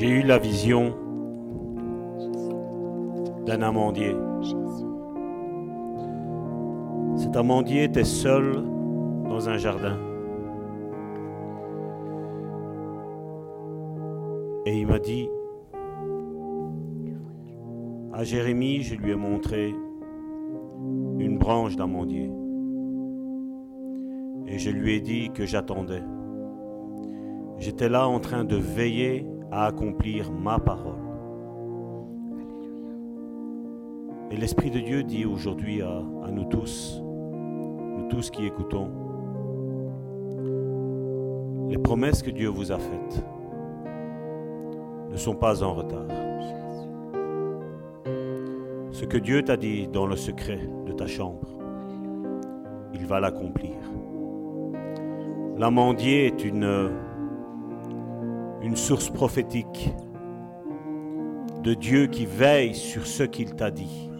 J'ai eu la vision d'un amandier. Cet amandier était seul dans un jardin. Et il m'a dit, à Jérémie, je lui ai montré une branche d'amandier. Et je lui ai dit que j'attendais. J'étais là en train de veiller à accomplir ma parole. Et l'Esprit de Dieu dit aujourd'hui à, nous tous, nous tous qui écoutons, les promesses que Dieu vous a faites ne sont pas en retard. Ce que Dieu t'a dit dans le secret de ta chambre, il va l'accomplir. L'amandier est une, une source prophétique de Dieu qui veille sur ce qu'il t'a dit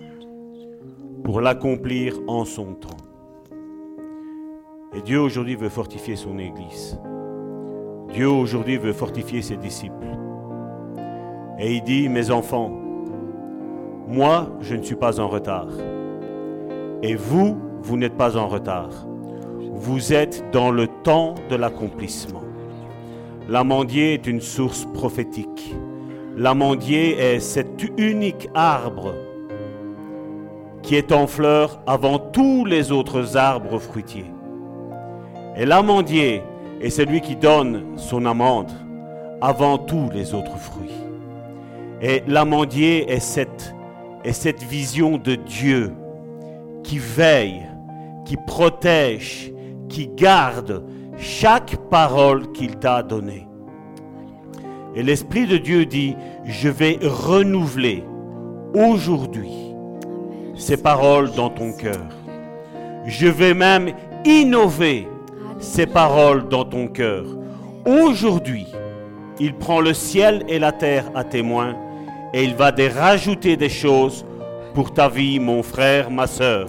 pour l'accomplir en son temps. Et Dieu aujourd'hui veut fortifier son Église. Dieu aujourd'hui veut fortifier ses disciples. Et il dit, mes enfants, moi, je ne suis pas en retard. Et vous, vous n'êtes pas en retard. Vous êtes dans le temps de l'accomplissement. L'amandier est une source prophétique. L'amandier est cet unique arbre qui est en fleur avant tous les autres arbres fruitiers. Et l'amandier est celui qui donne son amande avant tous les autres fruits. Et l'amandier est cette, vision de Dieu qui veille, qui protège, qui garde chaque parole qu'il t'a donnée. Et l'Esprit de Dieu dit, je vais renouveler aujourd'hui ces paroles dans ton cœur. Je vais même innover ces paroles dans ton cœur. Aujourd'hui, il prend le ciel et la terre à témoin et il va des rajouter des choses pour ta vie, mon frère, ma sœur.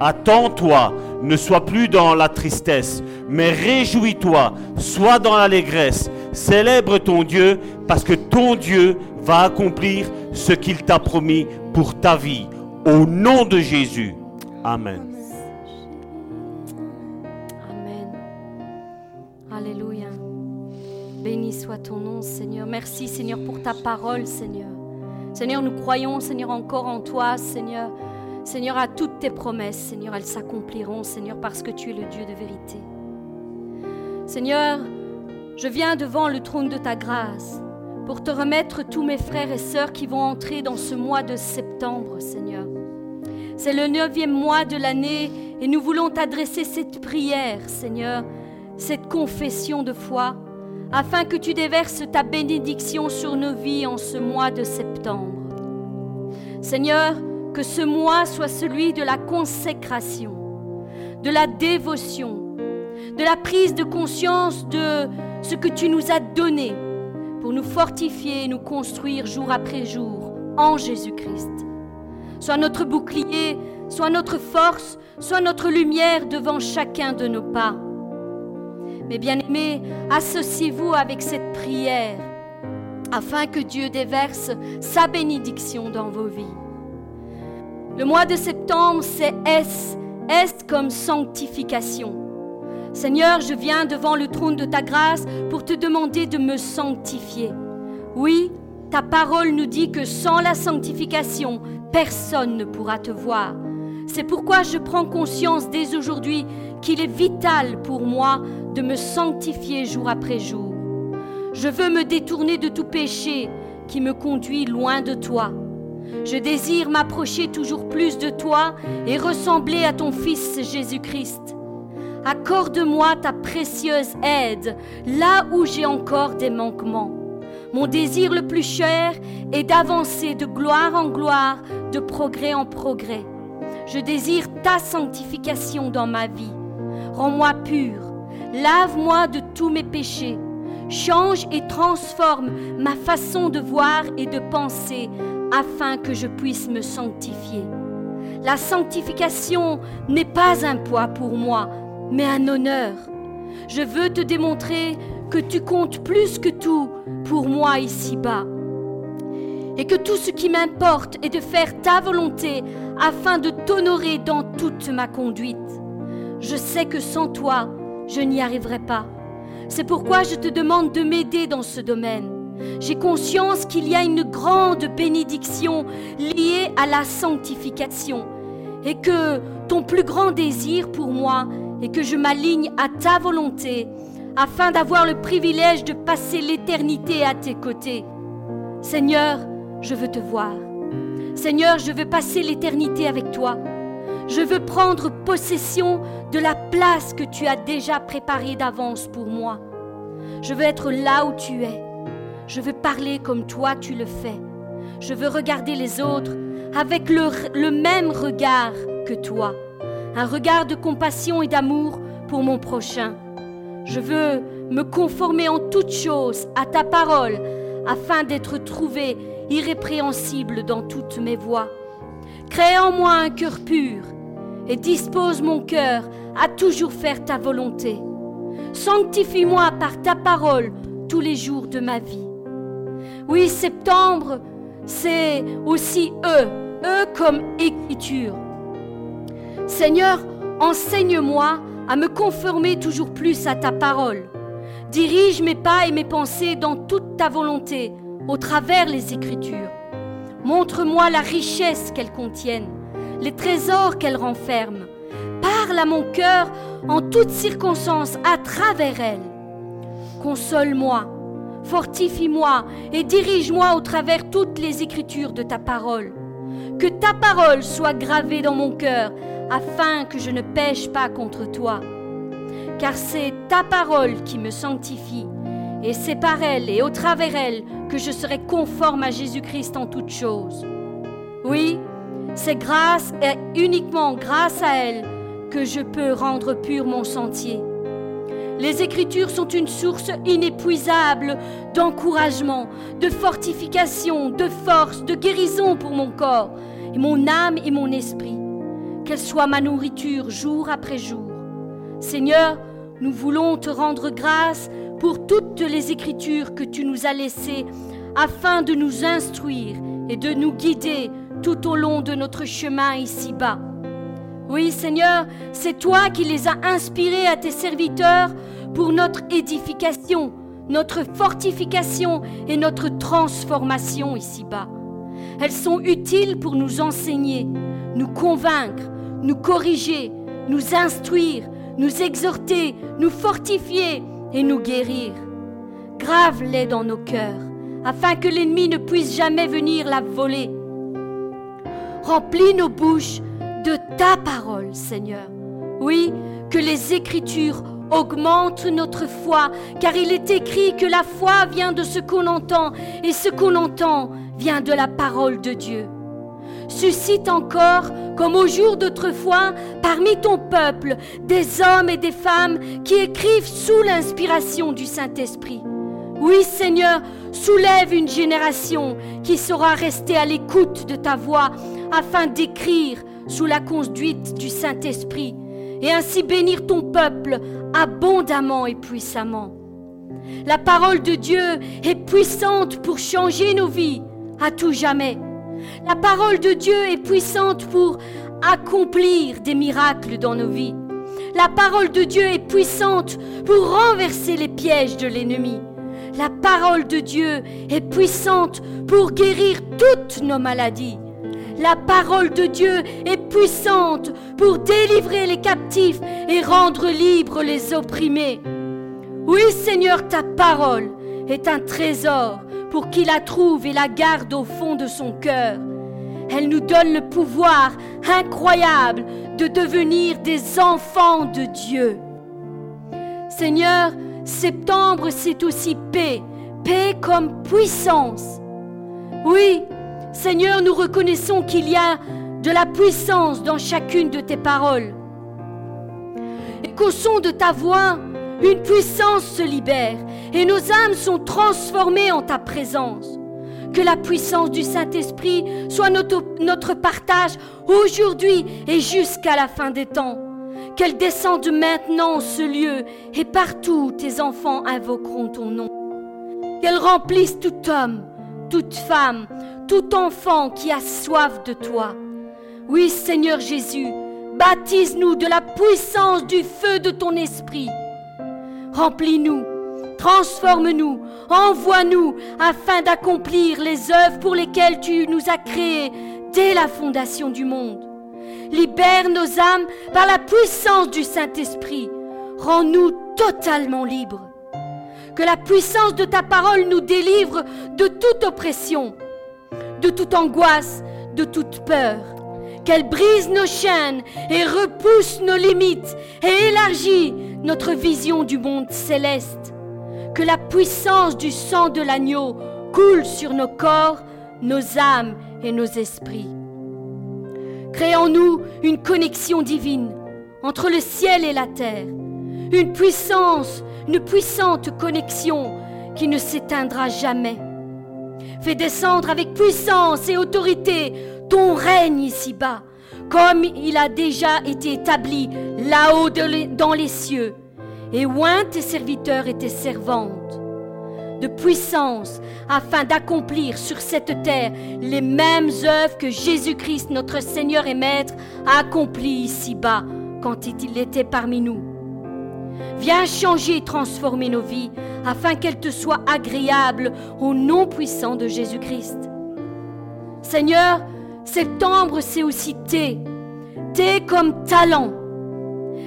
Attends-toi, ne sois plus dans la tristesse, mais réjouis-toi, sois dans l'allégresse, célèbre ton Dieu, parce que ton Dieu va accomplir ce qu'il t'a promis pour ta vie. Au nom de Jésus. Amen. Amen. Alléluia. Béni soit ton nom, Seigneur. Merci, Seigneur, pour ta parole, Seigneur. Seigneur, nous croyons, Seigneur, encore en toi, Seigneur. Seigneur, à toutes tes promesses, Seigneur, elles s'accompliront, Seigneur, parce que tu es le Dieu de vérité. Seigneur, je viens devant le trône de ta grâce pour te remettre tous mes frères et sœurs qui vont entrer dans ce mois de septembre, Seigneur. C'est le neuvième mois de l'année et nous voulons t'adresser cette prière, Seigneur, cette confession de foi, afin que tu déverses ta bénédiction sur nos vies en ce mois de septembre. Seigneur, que ce mois soit celui de la consécration, de la dévotion, de la prise de conscience de ce que tu nous as donné pour nous fortifier et nous construire jour après jour en Jésus-Christ. Sois notre bouclier, soit notre force, soit notre lumière devant chacun de nos pas. Mes bien-aimés, associez-vous avec cette prière afin que Dieu déverse sa bénédiction dans vos vies. Le mois de septembre, c'est S, S comme sanctification. Seigneur, je viens devant le trône de ta grâce pour te demander de me sanctifier. Oui, ta parole nous dit que sans la sanctification, personne ne pourra te voir. C'est pourquoi je prends conscience dès aujourd'hui qu'il est vital pour moi de me sanctifier jour après jour. Je veux me détourner de tout péché qui me conduit loin de toi. Je désire m'approcher toujours plus de toi et ressembler à ton Fils Jésus-Christ. Accorde-moi ta précieuse aide là où j'ai encore des manquements. Mon désir le plus cher est d'avancer de gloire en gloire, de progrès en progrès. Je désire ta sanctification dans ma vie. Rends-moi pur, lave-moi de tous mes péchés, change et transforme ma façon de voir et de penser afin que je puisse me sanctifier. La sanctification n'est pas un poids pour moi, mais un honneur. Je veux te démontrer que tu comptes plus que tout pour moi ici-bas. et que tout ce qui m'importe est de faire ta volonté afin de t'honorer dans toute ma conduite. Je sais que sans toi, je n'y arriverai pas. C'est pourquoi je te demande de m'aider dans ce domaine. J'ai conscience qu'il y a une grande bénédiction liée à la sanctification et que ton plus grand désir pour moi est que je m'aligne à ta volonté afin d'avoir le privilège de passer l'éternité à tes côtés. Seigneur, je veux te voir. Seigneur, je veux passer l'éternité avec toi. Je veux prendre possession de la place que tu as déjà préparée d'avance pour moi. Je veux être là où tu es. Je veux parler comme toi tu le fais. Je veux regarder les autres avec le, même regard que toi. Un regard de compassion et d'amour pour mon prochain. Je veux me conformer en toutes choses à ta parole afin d'être trouvé irrépréhensible dans toutes mes voies. Crée en moi un cœur pur et dispose mon cœur à toujours faire ta volonté. Sanctifie-moi par ta parole tous les jours de ma vie. Oui, septembre, c'est aussi eux, eux comme écriture. Seigneur, enseigne-moi à me conformer toujours plus à ta parole. Dirige mes pas et mes pensées dans toute ta volonté au travers les Écritures. Montre-moi la richesse qu'elles contiennent, les trésors qu'elles renferment. Parle à mon cœur en toutes circonstances à travers elles. Console-moi, fortifie-moi et dirige-moi au travers toutes les Écritures de ta parole. Que ta parole soit gravée dans mon cœur afin que je ne pêche pas contre toi. Car c'est ta parole qui me sanctifie et c'est par elle et au travers elle que je serai conforme à Jésus-Christ en toutes choses. Oui, c'est grâce et uniquement grâce à elle que je peux rendre pur mon sentier. Les Écritures sont une source inépuisable d'encouragement, de fortification, de force, de guérison pour mon corps, et mon âme et mon esprit. Qu'elle soit ma nourriture jour après jour. Seigneur, nous voulons te rendre grâce pour toutes les écritures que tu nous as laissées afin de nous instruire et de nous guider tout au long de notre chemin ici-bas. Oui Seigneur, c'est toi qui les as inspirées à tes serviteurs pour notre édification, notre fortification et notre transformation ici-bas. Elles sont utiles pour nous enseigner, nous convaincre, nous corriger, nous instruire, nous exhorter, nous fortifier et nous guérir. Grave-les dans nos cœurs, afin que l'ennemi ne puisse jamais venir la voler. Remplis nos bouches de ta parole, Seigneur. Oui, que les Écritures augmentent notre foi, car il est écrit que la foi vient de ce qu'on entend, et ce qu'on entend vient de la parole de Dieu. Suscite encore, comme au jour d'autrefois, parmi ton peuple, des hommes et des femmes qui écrivent sous l'inspiration du Saint-Esprit. Oui Seigneur, soulève une génération qui saura rester à l'écoute de ta voix afin d'écrire sous la conduite du Saint-Esprit et ainsi bénir ton peuple abondamment et puissamment. La parole de Dieu est puissante pour changer nos vies à tout jamais. La parole de Dieu est puissante pour accomplir des miracles dans nos vies. La parole de Dieu est puissante pour renverser les pièges de l'ennemi. La parole de Dieu est puissante pour guérir toutes nos maladies. La parole de Dieu est puissante pour délivrer les captifs et rendre libres les opprimés. Oui Seigneur, ta parole est un trésor pour qu'il la trouve et la garde au fond de son cœur. Elle nous donne le pouvoir incroyable de devenir des enfants de Dieu. Seigneur, septembre, c'est aussi paix, paix comme puissance. Oui, Seigneur, nous reconnaissons qu'il y a de la puissance dans chacune de tes paroles. Et qu'au son de ta voix, une puissance se libère et nos âmes sont transformées en ta présence. Que la puissance du Saint-Esprit soit notre, partage aujourd'hui et jusqu'à la fin des temps. Qu'elle descende maintenant en ce lieu et partout où tes enfants invoqueront ton nom. Qu'elle remplisse tout homme, toute femme, tout enfant qui a soif de toi. Oui, Seigneur Jésus, baptise-nous de la puissance du feu de ton esprit. Remplis-nous, transforme-nous, envoie-nous afin d'accomplir les œuvres pour lesquelles tu nous as créés dès la fondation du monde. Libère nos âmes par la puissance du Saint-Esprit. Rends-nous totalement libres. Que la puissance de ta parole nous délivre de toute oppression, de toute angoisse, de toute peur. Qu'elle brise nos chaînes et repousse nos limites et élargit notre vision du monde céleste. Que la puissance du sang de l'agneau coule sur nos corps, nos âmes et nos esprits. Crée en nous une connexion divine entre le ciel et la terre, une puissance, une puissante connexion qui ne s'éteindra jamais. Fais descendre avec puissance et autorité ton règne ici-bas, comme il a déjà été établi là-haut dans les cieux, et oint tes serviteurs et tes servantes de puissance afin d'accomplir sur cette terre les mêmes œuvres que Jésus-Christ, notre Seigneur et Maître, a accomplies ici-bas quand il était parmi nous. Viens changer et transformer nos vies afin qu'elles te soient agréables au nom puissant de Jésus-Christ. Seigneur, septembre, c'est aussi T. T comme talent.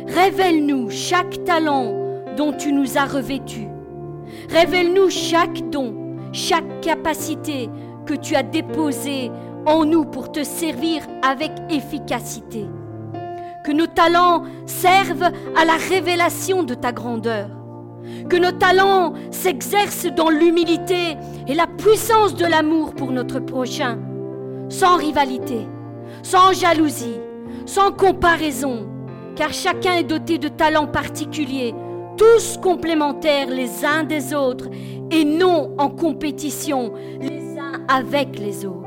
Révèle-nous chaque talent dont tu nous as revêtus. Révèle-nous chaque don, chaque capacité que tu as déposé en nous pour te servir avec efficacité. Que nos talents servent à la révélation de ta grandeur. Que nos talents s'exercent dans l'humilité et la puissance de l'amour pour notre prochain, sans rivalité, sans jalousie, sans comparaison, car chacun est doté de talents particuliers tous complémentaires les uns des autres et non en compétition les uns avec les autres.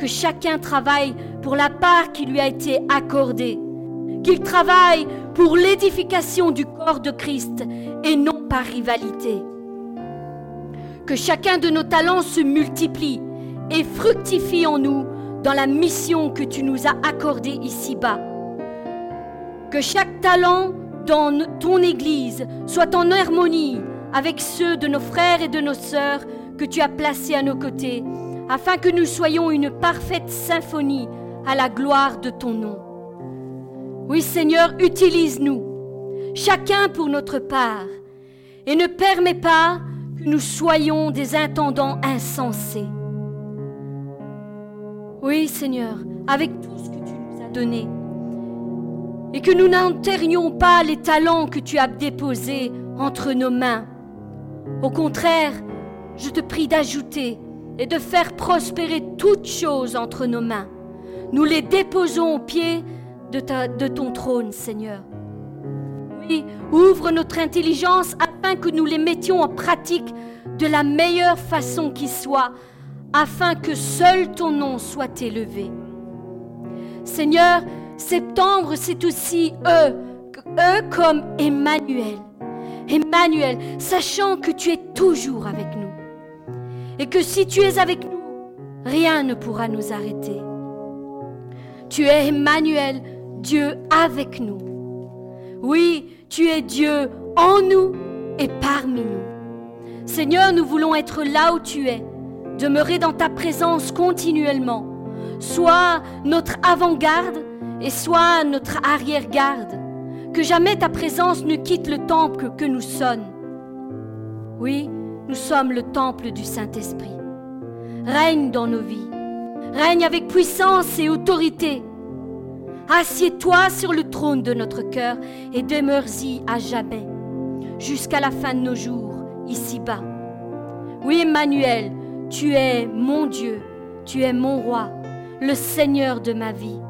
Que chacun travaille pour la part qui lui a été accordée, qu'il travaille pour l'édification du corps de Christ et non par rivalité. Que chacun de nos talents se multiplie et fructifie en nous dans la mission que tu nous as accordée ici-bas. Que chaque talent dans ton Église soit en harmonie avec ceux de nos frères et de nos sœurs que tu as placés à nos côtés, afin que nous soyons une parfaite symphonie à la gloire de ton nom. Oui Seigneur, utilise-nous, chacun pour notre part, et ne permets pas que nous soyons des intendants insensés. Oui Seigneur, avec tout ce que tu nous as donné, et que nous n'enterrions pas les talents que tu as déposés entre nos mains. Au contraire, je te prie d'ajouter et de faire prospérer toutes choses entre nos mains. Nous les déposons au pied de, de ton trône, Seigneur. Oui, ouvre notre intelligence afin que nous les mettions en pratique de la meilleure façon qui soit, afin que seul ton nom soit élevé. Seigneur, Septembre, c'est aussi eux, eux comme Emmanuel. Emmanuel, sachant que tu es toujours avec nous. Et que si tu es avec nous, rien ne pourra nous arrêter. Tu es Emmanuel, Dieu avec nous. Oui, tu es Dieu en nous et parmi nous. Seigneur, nous voulons être là où tu es, demeurer dans ta présence continuellement. Sois notre avant-garde, et sois notre arrière-garde, que jamais ta présence ne quitte le temple que nous sommes. Oui, nous sommes le temple du Saint-Esprit. Règne dans nos vies, règne avec puissance et autorité. Assieds-toi sur le trône de notre cœur et demeure-y à jamais, jusqu'à la fin de nos jours, ici-bas. Oui, Emmanuel, tu es mon Dieu, tu es mon roi, le Seigneur de ma vie.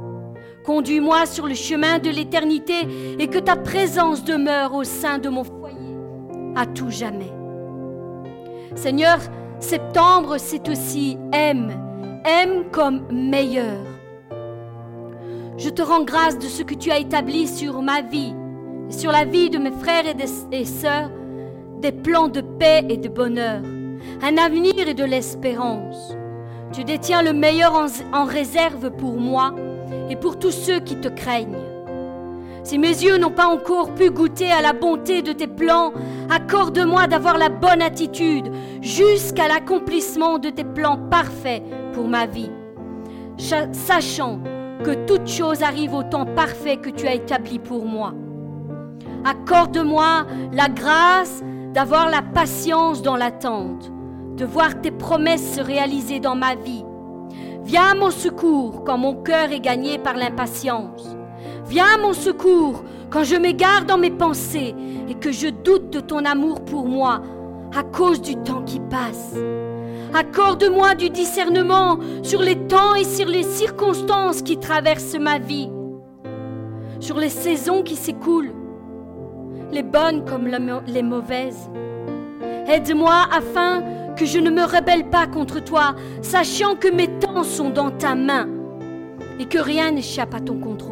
Conduis-moi sur le chemin de l'éternité et que ta présence demeure au sein de mon foyer à tout jamais. Seigneur, septembre, c'est aussi aime, aime comme meilleur. Je te rends grâce de ce que tu as établi sur ma vie et sur la vie de mes frères et, des, sœurs, des plans de paix et de bonheur, un avenir et de l'espérance. Tu détiens le meilleur en réserve pour moi et pour tous ceux qui te craignent. Si mes yeux n'ont pas encore pu goûter à la bonté de tes plans, accorde-moi d'avoir la bonne attitude jusqu'à l'accomplissement de tes plans parfaits pour ma vie, sachant que toute chose arrive au temps parfait que tu as établi pour moi. Accorde-moi la grâce d'avoir la patience dans l'attente, de voir tes promesses se réaliser dans ma vie. Viens à mon secours quand mon cœur est gagné par l'impatience. Viens à mon secours quand je m'égare dans mes pensées et que je doute de ton amour pour moi à cause du temps qui passe. Accorde-moi du discernement sur les temps et sur les circonstances qui traversent ma vie, sur les saisons qui s'écoulent, les bonnes comme les mauvaises. Aide-moi afin que je ne me rebelle pas contre toi, sachant que mes temps sont dans ta main et que rien n'échappe à ton contrôle.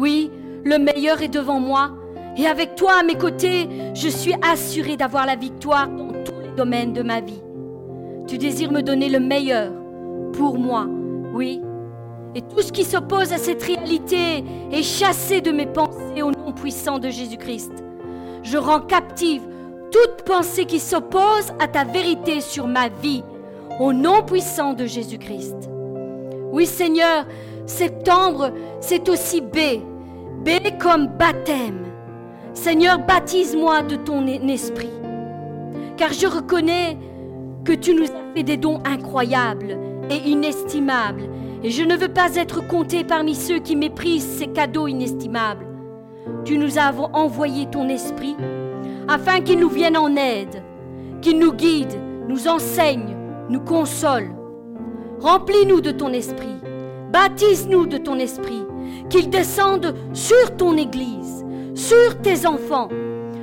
Oui, le meilleur est devant moi, et avec toi à mes côtés, je suis assuré d'avoir la victoire dans tous les domaines de ma vie. Tu désires me donner le meilleur pour moi, oui. Et tout ce qui s'oppose à cette réalité est chassé de mes pensées au nom puissant de Jésus-Christ. Je rends captive toute pensée qui s'oppose à ta vérité sur ma vie, au nom puissant de Jésus-Christ. Oui Seigneur, septembre, c'est aussi B. B comme baptême. Seigneur, baptise-moi de ton esprit. Car je reconnais que tu nous as fait des dons incroyables et inestimables. Et je ne veux pas être compté parmi ceux qui méprisent ces cadeaux inestimables. Tu nous as envoyé ton esprit afin qu'il nous vienne en aide, qu'il nous guide, nous enseigne, nous console. Remplis-nous de ton esprit, baptise-nous de ton esprit, qu'il descende sur ton Église, sur tes enfants,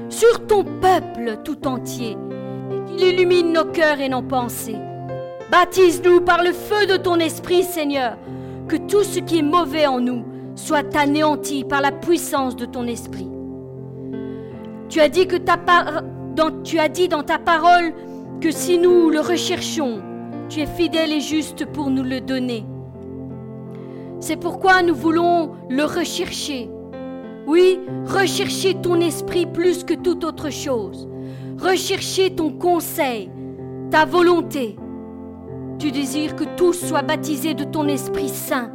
sur ton peuple tout entier, et qu'il illumine nos cœurs et nos pensées. Baptise-nous par le feu de ton esprit, Seigneur, que tout ce qui est mauvais en nous soit anéanti par la puissance de ton esprit. Tu as dit, que tu as dit dans ta parole que si nous le recherchons, tu es fidèle et juste pour nous le donner. C'est pourquoi nous voulons le rechercher. Oui, rechercher ton esprit plus que toute autre chose. Rechercher ton conseil, ta volonté. Tu désires que tous soient baptisés de ton Esprit Saint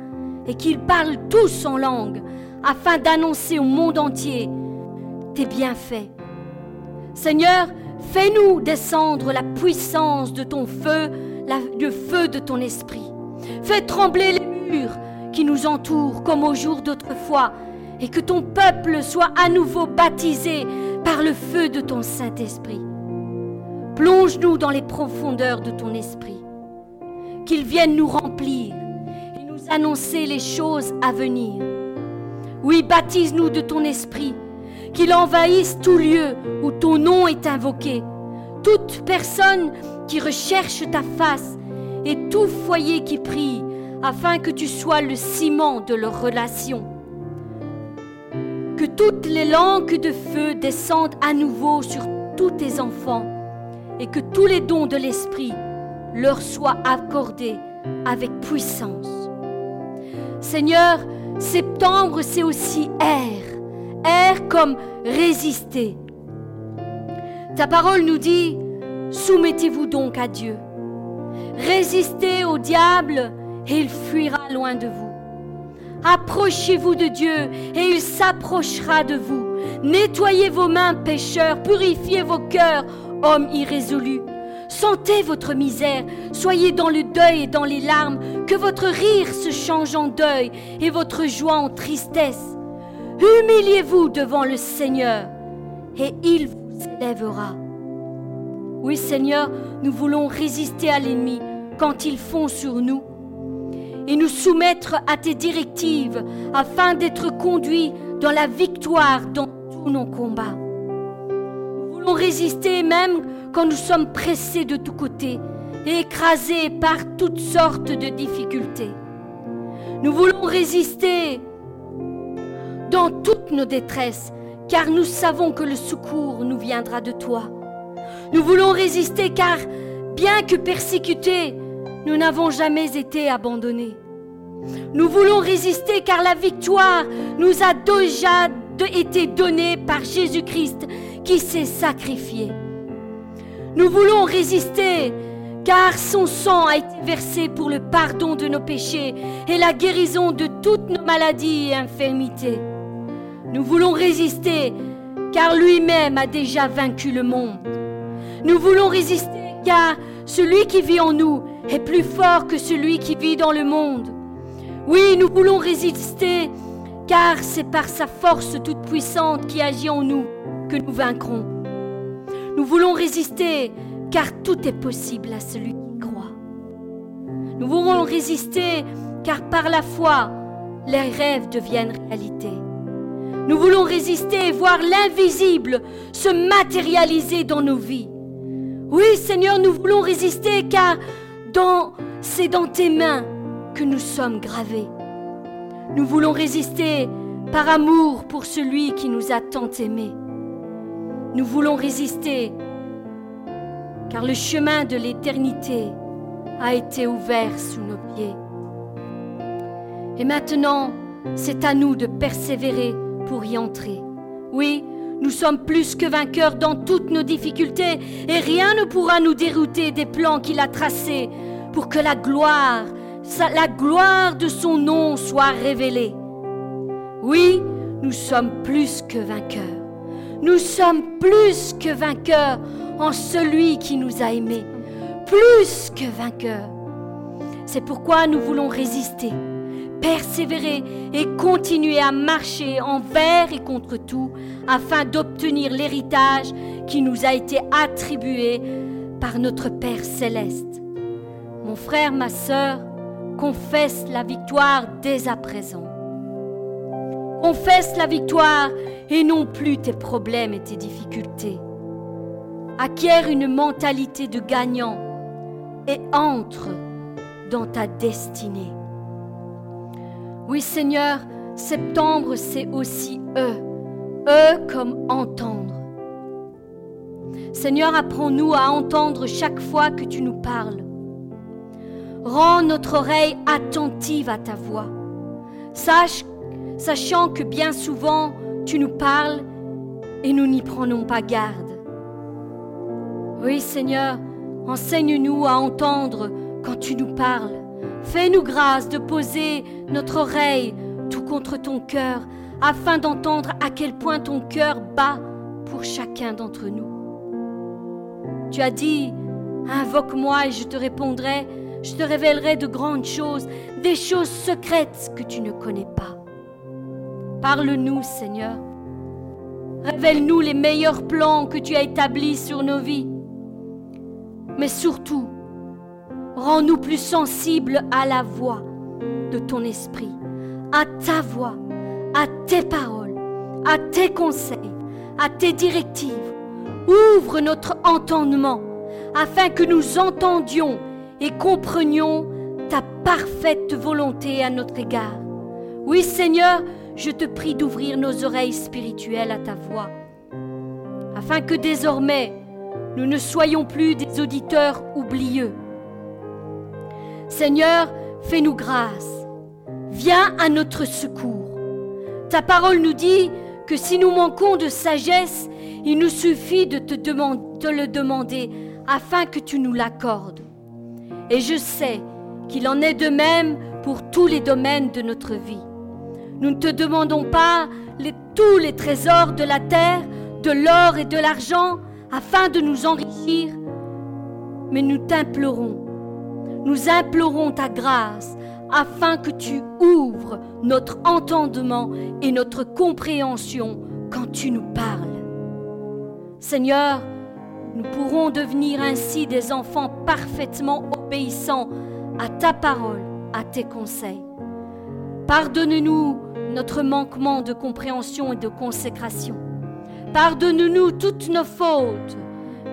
et qu'ils parlent tous en langue afin d'annoncer au monde entier tes bienfaits. Seigneur, fais-nous descendre la puissance de ton feu, le feu de ton esprit. Fais trembler les murs qui nous entourent comme au jour d'autrefois, et que ton peuple soit à nouveau baptisé par le feu de ton Saint-Esprit. Plonge-nous dans les profondeurs de ton esprit, qu'il vienne nous remplir et nous annoncer les choses à venir. Oui, baptise-nous de ton esprit qu'il envahisse tout lieu où ton nom est invoqué, toute personne qui recherche ta face et tout foyer qui prie, afin que tu sois le ciment de leur relation. Que toutes les langues de feu descendent à nouveau sur tous tes enfants et que tous les dons de l'Esprit leur soient accordés avec puissance. Seigneur, septembre, c'est aussi air Air comme résister. Ta parole nous dit, soumettez-vous donc à Dieu. Résistez au diable et il fuira loin de vous. Approchez-vous de Dieu et il s'approchera de vous. Nettoyez vos mains, pécheurs, purifiez vos cœurs, hommes irrésolus. Sentez votre misère, soyez dans le deuil et dans les larmes, que votre rire se change en deuil et votre joie en tristesse. Humiliez-vous devant le Seigneur et il vous élèvera. Oui Seigneur, nous voulons résister à l'ennemi quand il fond sur nous et nous soumettre à tes directives afin d'être conduits dans la victoire dans tous nos combats. Nous voulons résister même quand nous sommes pressés de tous côtés et écrasés par toutes sortes de difficultés. Nous voulons résister dans toutes nos détresses, car nous savons que le secours nous viendra de toi. Nous voulons résister car, bien que persécutés, nous n'avons jamais été abandonnés. Nous voulons résister car la victoire nous a déjà été donnée par Jésus-Christ qui s'est sacrifié. Nous voulons résister car son sang a été versé pour le pardon de nos péchés et la guérison de toutes nos maladies et infirmités. Nous voulons résister car lui-même a déjà vaincu le monde. Nous voulons résister car celui qui vit en nous est plus fort que celui qui vit dans le monde. Oui, nous voulons résister car c'est par sa force toute puissante qui agit en nous que nous vaincrons. Nous voulons résister car tout est possible à celui qui croit. Nous voulons résister car par la foi, les rêves deviennent réalité. Nous voulons résister et voir l'invisible se matérialiser dans nos vies. Oui Seigneur, nous voulons résister car dans, c'est dans tes mains que nous sommes gravés. Nous voulons résister par amour pour celui qui nous a tant aimés. Nous voulons résister car le chemin de l'éternité a été ouvert sous nos pieds. Et maintenant, c'est à nous de persévérer pour y entrer. Oui, nous sommes plus que vainqueurs dans toutes nos difficultés et rien ne pourra nous dérouter des plans qu'il a tracés pour que la gloire, la gloire de son nom soit révélée. Oui, nous sommes plus que vainqueurs. Nous sommes plus que vainqueurs en celui qui nous a aimés, plus que vainqueurs. C'est pourquoi nous voulons résister, persévérer et continuer à marcher envers et contre tout afin d'obtenir l'héritage qui nous a été attribué par notre Père céleste. Mon frère, ma sœur, confesse la victoire dès à présent. Confesse la victoire et non plus tes problèmes et tes difficultés acquiert une mentalité de gagnant et entre dans ta destinée. Oui Seigneur, septembre c'est aussi eux, eux comme entendre. Seigneur, apprends-nous à entendre chaque fois que tu nous parles. Rends notre oreille attentive à ta voix. Sachant que bien souvent tu nous parles et nous n'y prenons pas garde. Oui Seigneur, enseigne-nous à entendre quand tu nous parles. Fais-nous grâce de poser notre oreille tout contre ton cœur, afin d'entendre à quel point ton cœur bat pour chacun d'entre nous. Tu as dit, invoque-moi et je te répondrai, je te révélerai de grandes choses, des choses secrètes que tu ne connais pas. Parle-nous, Seigneur. Révèle-nous les meilleurs plans que tu as établis sur nos vies. Mais surtout, rends-nous plus sensibles à la voix de ton esprit, à ta voix, à tes paroles, à tes conseils, à tes directives. Ouvre notre entendement afin que nous entendions et comprenions ta parfaite volonté à notre égard. Oui Seigneur, je te prie d'ouvrir nos oreilles spirituelles à ta voix, afin que désormais nous ne soyons plus des auditeurs oublieux. Seigneur, fais-nous grâce. Viens à notre secours. Ta parole nous dit que si nous manquons de sagesse, il nous suffit de te le demander afin que tu nous l'accordes. Et je sais qu'il en est de même pour tous les domaines de notre vie. Nous ne te demandons pas tous les trésors de la terre, de l'or et de l'argent, afin de nous enrichir, mais nous t'implorons, nous implorons ta grâce afin que tu ouvres notre entendement et notre compréhension quand tu nous parles. Seigneur, nous pourrons devenir ainsi des enfants parfaitement obéissants à ta parole, à tes conseils. Pardonne-nous notre manquement de compréhension et de consécration. Pardonne-nous toutes nos fautes.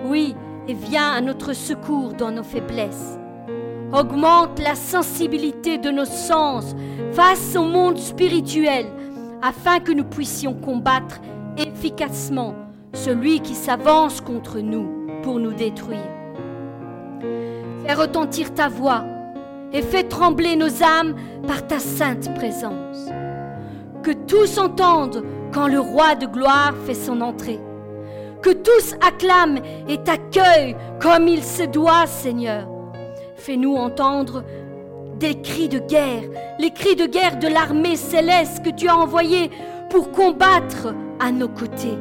Oui, et viens à notre secours dans nos faiblesses. Augmente la sensibilité de nos sens face au monde spirituel afin que nous puissions combattre efficacement celui qui s'avance contre nous pour nous détruire. Fais retentir ta voix et fais trembler nos âmes par ta sainte présence. Que tous entendent quand le roi de gloire fait son entrée. Que tous acclament et t'accueillent comme il se doit, Seigneur. Fais-nous entendre des cris de guerre, les cris de guerre de l'armée céleste que tu as envoyée pour combattre à nos côtés.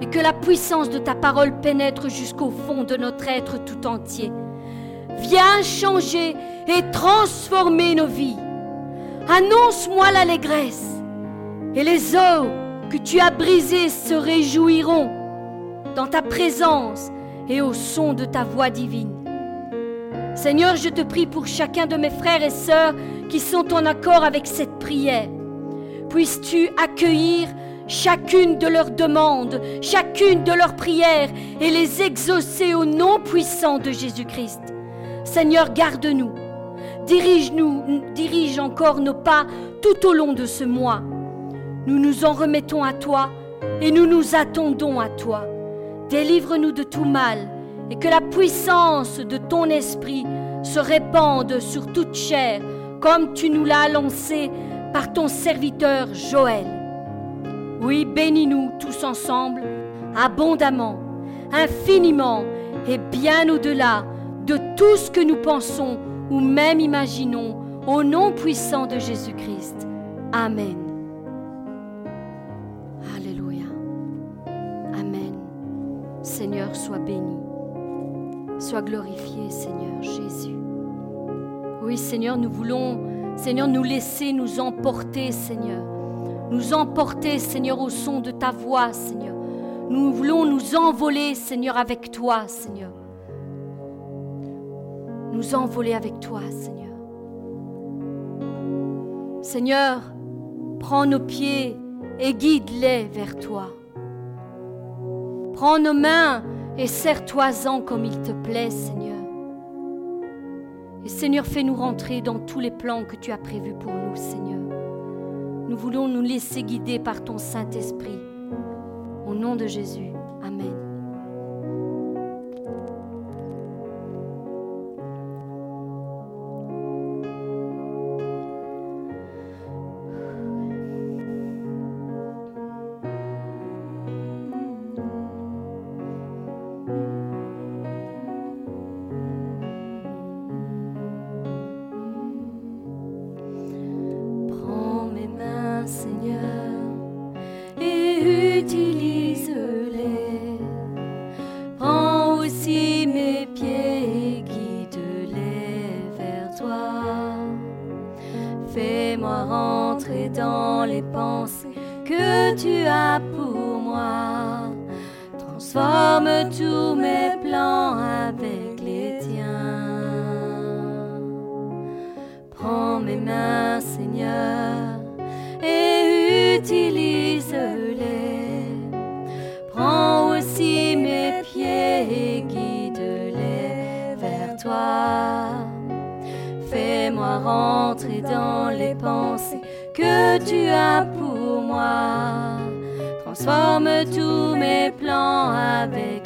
Et que la puissance de ta parole pénètre jusqu'au fond de notre être tout entier. Viens changer et transformer nos vies. Annonce-moi l'allégresse. Et les eaux que tu as brisées se réjouiront dans ta présence et au son de ta voix divine. Seigneur, je te prie pour chacun de mes frères et sœurs qui sont en accord avec cette prière. Puisses-tu accueillir chacune de leurs demandes, chacune de leurs prières et les exaucer au nom puissant de Jésus-Christ. Seigneur, garde-nous. Dirige-nous, dirige encore nos pas tout au long de ce mois. Nous nous en remettons à toi et nous nous attendons à toi. Délivre-nous de tout mal et que la puissance de ton esprit se répande sur toute chair, comme tu nous l'as annoncé par ton serviteur Joël. Oui, bénis-nous tous ensemble, abondamment, infiniment et bien au-delà de tout ce que nous pensons ou même imaginons, au nom puissant de Jésus-Christ. Amen. Alléluia. Amen. Seigneur, sois béni. Sois glorifié, Seigneur Jésus. Oui, Seigneur, nous voulons, Seigneur, nous laisser nous emporter, Seigneur. Nous emporter, Seigneur, au son de ta voix, Seigneur. Nous voulons nous envoler, Seigneur, avec toi, Seigneur. Nous envoler avec toi, Seigneur. Seigneur, prends nos pieds et guide-les vers toi. Prends nos mains et serre-toi-en comme il te plaît, Seigneur. Et Seigneur, fais-nous rentrer dans tous les plans que tu as prévus pour nous, Seigneur. Nous voulons nous laisser guider par ton Saint-Esprit. Au nom de Jésus. Amen. Seigneur, et utilise-les. Prends aussi mes pieds et guide-les vers toi. Fais-moi rentrer dans les pensées que tu as pour moi. Transforme tous mes plans avec les tiens. Prends mes mains, Seigneur, et utilise-les. Prends aussi mes pieds et guide-les vers toi. Fais-moi rentrer dans les pensées que tu as pour moi. Transforme tous mes plans avec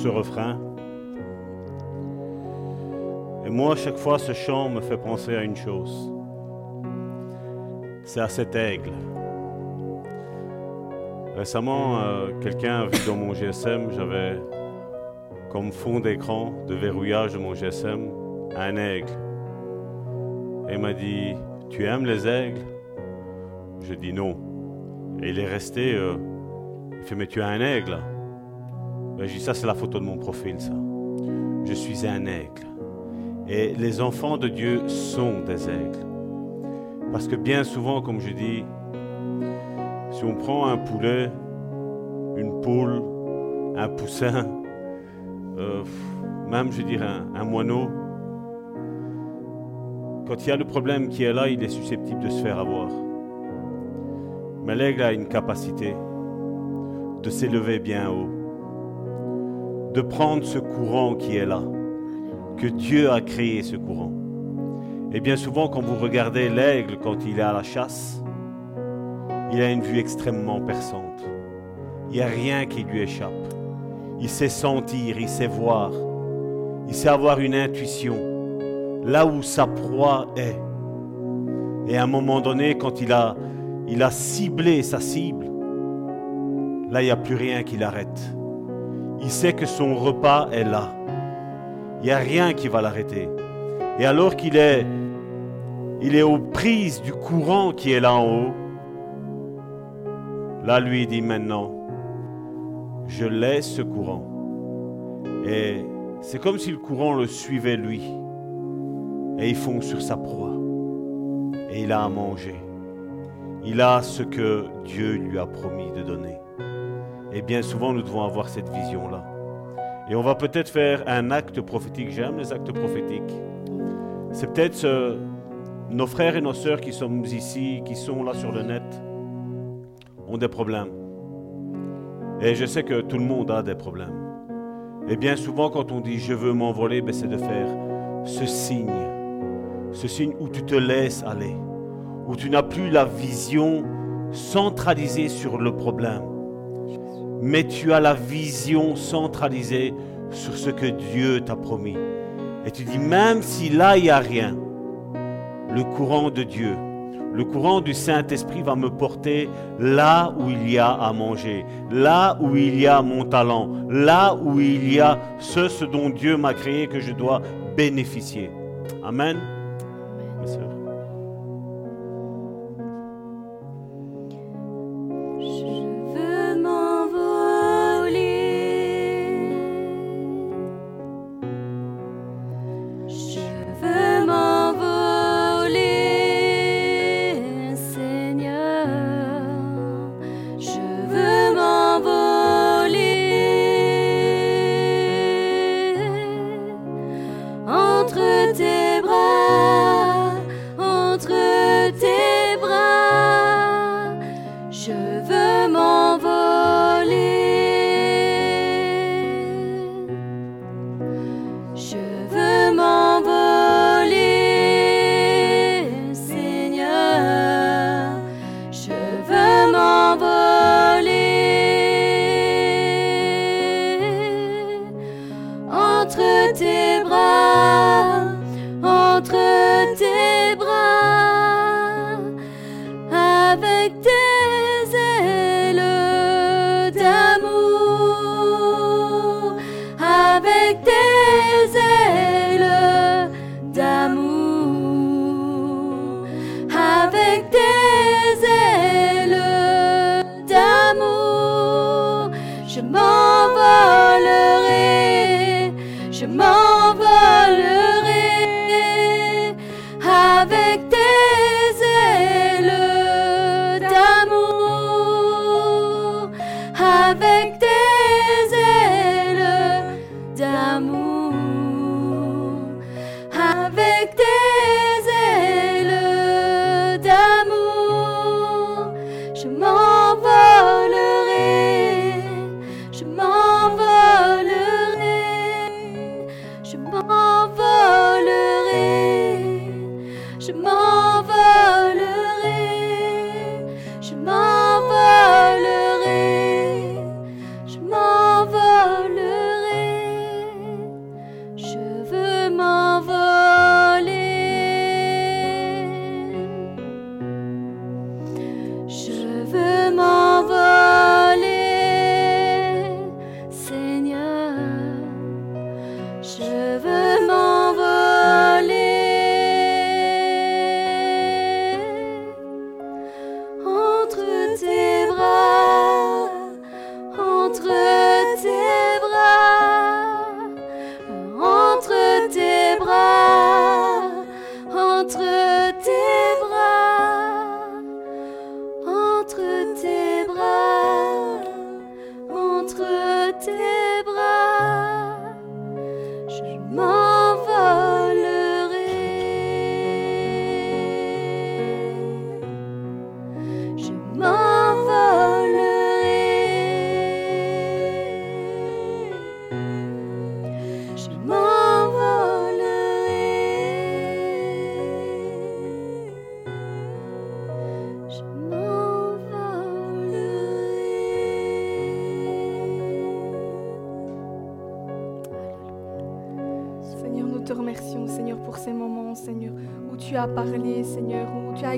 ce refrain. Et moi, chaque fois, ce chant me fait penser à une chose. C'est à cet aigle. Récemment, euh, quelqu'un a vu dans mon GSM, j'avais comme fond d'écran de verrouillage de mon GSM un aigle. Et il m'a dit, tu aimes les aigles? Je dis non. Et il est resté, euh, il fait, mais tu as un aigle ben, Je dis, ça c'est la photo de mon profil, ça. Je suis un aigle. Et les enfants de Dieu sont des aigles. Parce que bien souvent, comme je dis, si on prend un poulet, une poule, un poussin, euh, même je dirais un, moineau, quand il y a le problème qui est là, il est susceptible de se faire avoir. Mais l'aigle a une capacité de s'élever bien haut, de prendre ce courant qui est là, que Dieu a créé ce courant. Et bien souvent, quand vous regardez l'aigle quand il est à la chasse, il a une vue extrêmement perçante. Il n'y a rien qui lui échappe. Il sait sentir, il sait voir. Il sait avoir une intuition là où sa proie est. Et à un moment donné, quand il a, il a ciblé sa cible, là, il n'y a plus rien qui l'arrête. Il sait que son repas est là. Il n'y a rien qui va l'arrêter. Et alors qu'il est, il est aux prises du courant qui est là en haut, Là, lui dit maintenant, je laisse ce courant. Et c'est comme si le courant le suivait lui. Et il fonce sur sa proie. Et il a à manger. Il a ce que Dieu lui a promis de donner. Et bien souvent, nous devons avoir cette vision-là. Et on va peut-être faire un acte prophétique. J'aime les actes prophétiques. C'est peut-être nos frères et nos sœurs qui sommes ici, qui sont là sur le net ont des problèmes. Et je sais que tout le monde a des problèmes. Et bien souvent, quand on dit je veux m'envoler, ben, c'est de faire ce signe. Ce signe où tu te laisses aller. Où tu n'as plus la vision centralisée sur le problème. Mais tu as la vision centralisée sur ce que Dieu t'a promis. Et tu dis, même si là, il n'y a rien, le courant de Dieu, le courant du Saint-Esprit va me porter là où il y a à manger, là où il y a mon talent, là où il y a ce, ce dont Dieu m'a créé que je dois bénéficier. Amen.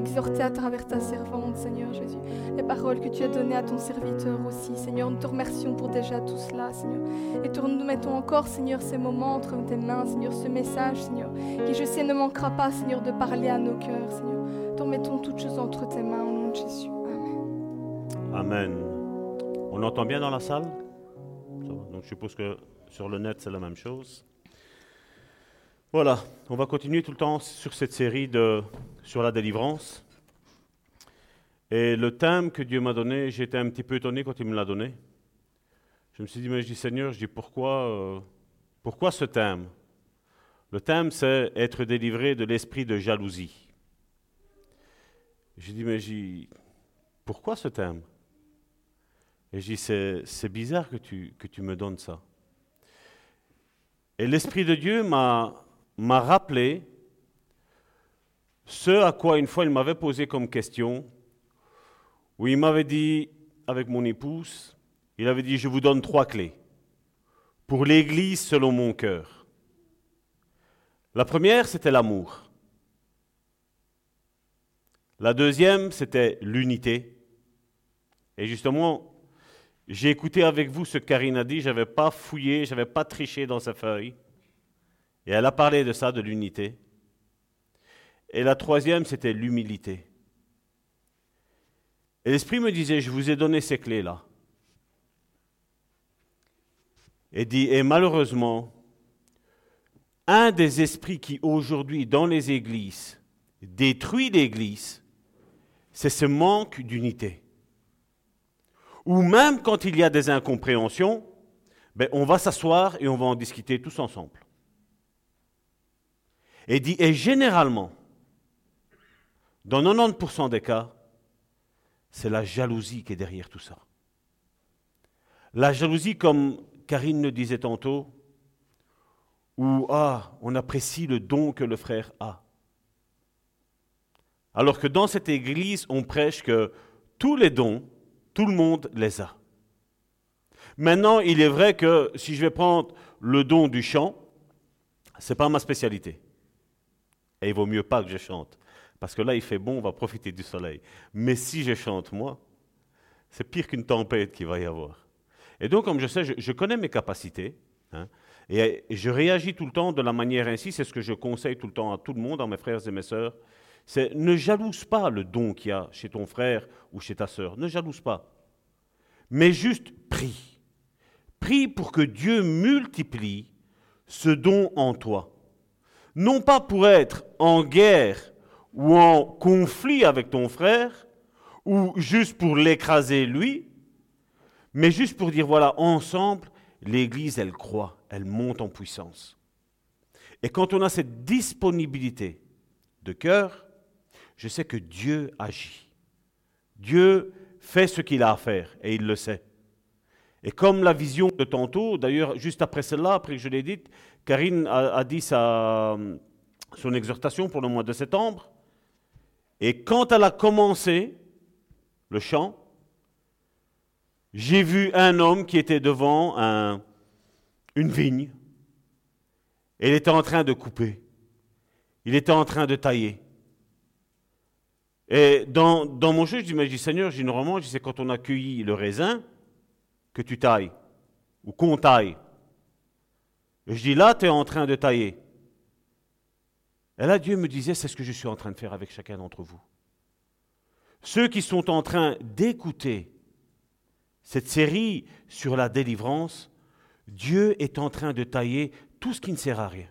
Exhorté à travers ta servante, Seigneur Jésus. Les paroles que tu as données à ton serviteur aussi, Seigneur. Nous te remercions pour déjà tout cela, Seigneur. Et nous mettons encore, Seigneur, ces moments entre tes mains, Seigneur, ce message, Seigneur, qui je sais ne manquera pas, Seigneur, de parler à nos cœurs, Seigneur. Nous mettons toutes choses entre tes mains, au nom de Jésus. Amen. Amen. On entend bien dans la salle? Donc je suppose que sur le net, c'est la même chose. Voilà, on va continuer tout le temps sur cette série de, sur la délivrance. Et le thème que Dieu m'a donné, j'étais un petit peu étonné quand il me l'a donné. Je me suis dit, mais je dis Seigneur, je dis pourquoi, euh, pourquoi ce thème? Le thème, c'est être délivré de l'esprit de jalousie. J'ai dit, mais j'ai pourquoi ce thème? Et j'ai dit, c'est bizarre que tu me donnes ça. Et l'Esprit de Dieu m'a m'a rappelé ce à quoi une fois il m'avait posé comme question, où il m'avait dit, avec mon épouse, il avait dit, je vous donne trois clés pour l'Église selon mon cœur. La première, c'était l'amour. La deuxième, c'était l'unité. Et justement, j'ai écouté avec vous ce que Karine a dit, je n'avais pas fouillé, je n'avais pas triché dans sa feuille. Et elle a parlé de ça, de l'unité. Et la troisième, c'était l'humilité. Et l'Esprit me disait, je vous ai donné ces clés-là. Et dit, et malheureusement, un des esprits qui aujourd'hui, dans les églises, détruit l'Église, c'est ce manque d'unité. Ou même quand il y a des incompréhensions, ben, on va s'asseoir et on va en discuter tous ensemble. Et dit, généralement, dans 90% des cas, c'est la jalousie qui est derrière tout ça. La jalousie, comme Karine le disait tantôt, où ah, on apprécie le don que le frère a. Alors que dans cette église, on prêche que tous les dons, tout le monde les a. Maintenant, il est vrai que si je vais prendre le don du chant, ce n'est pas ma spécialité. Et il vaut mieux pas que je chante. Parce que là, il fait bon, on va profiter du soleil. Mais si je chante, moi, c'est pire qu'une tempête qu'il va y avoir. Et donc, comme je sais, je, connais mes capacités. Hein, et, je réagis tout le temps de la manière ainsi. C'est ce que je conseille tout le temps à tout le monde, à mes frères et mes sœurs. C'est ne jalouse pas le don qu'il y a chez ton frère ou chez ta sœur. Ne jalouse pas. Mais juste prie. Prie pour que Dieu multiplie ce don en toi non pas pour être en guerre ou en conflit avec ton frère, ou juste pour l'écraser lui, mais juste pour dire, voilà, ensemble, l'Église, elle croit, elle monte en puissance. Et quand on a cette disponibilité de cœur, je sais que Dieu agit. Dieu fait ce qu'il a à faire, et il le sait. Et comme la vision de tantôt, d'ailleurs, juste après cela, après que je l'ai dite, Karine a, dit sa, son exhortation pour le mois de septembre. Et quand elle a commencé le chant, j'ai vu un homme qui était devant un, une vigne. Et il était en train de couper. Il était en train de tailler. Et dans, dans mon jeu, je dis, mais je dis, Seigneur, généralement, je sais quand on a cueilli le raisin, que tu tailles, ou qu'on taille. Et je dis, là, tu es en train de tailler. Et là, Dieu me disait, c'est ce que je suis en train de faire avec chacun d'entre vous. Ceux qui sont en train d'écouter cette série sur la délivrance, Dieu est en train de tailler tout ce qui ne sert à rien.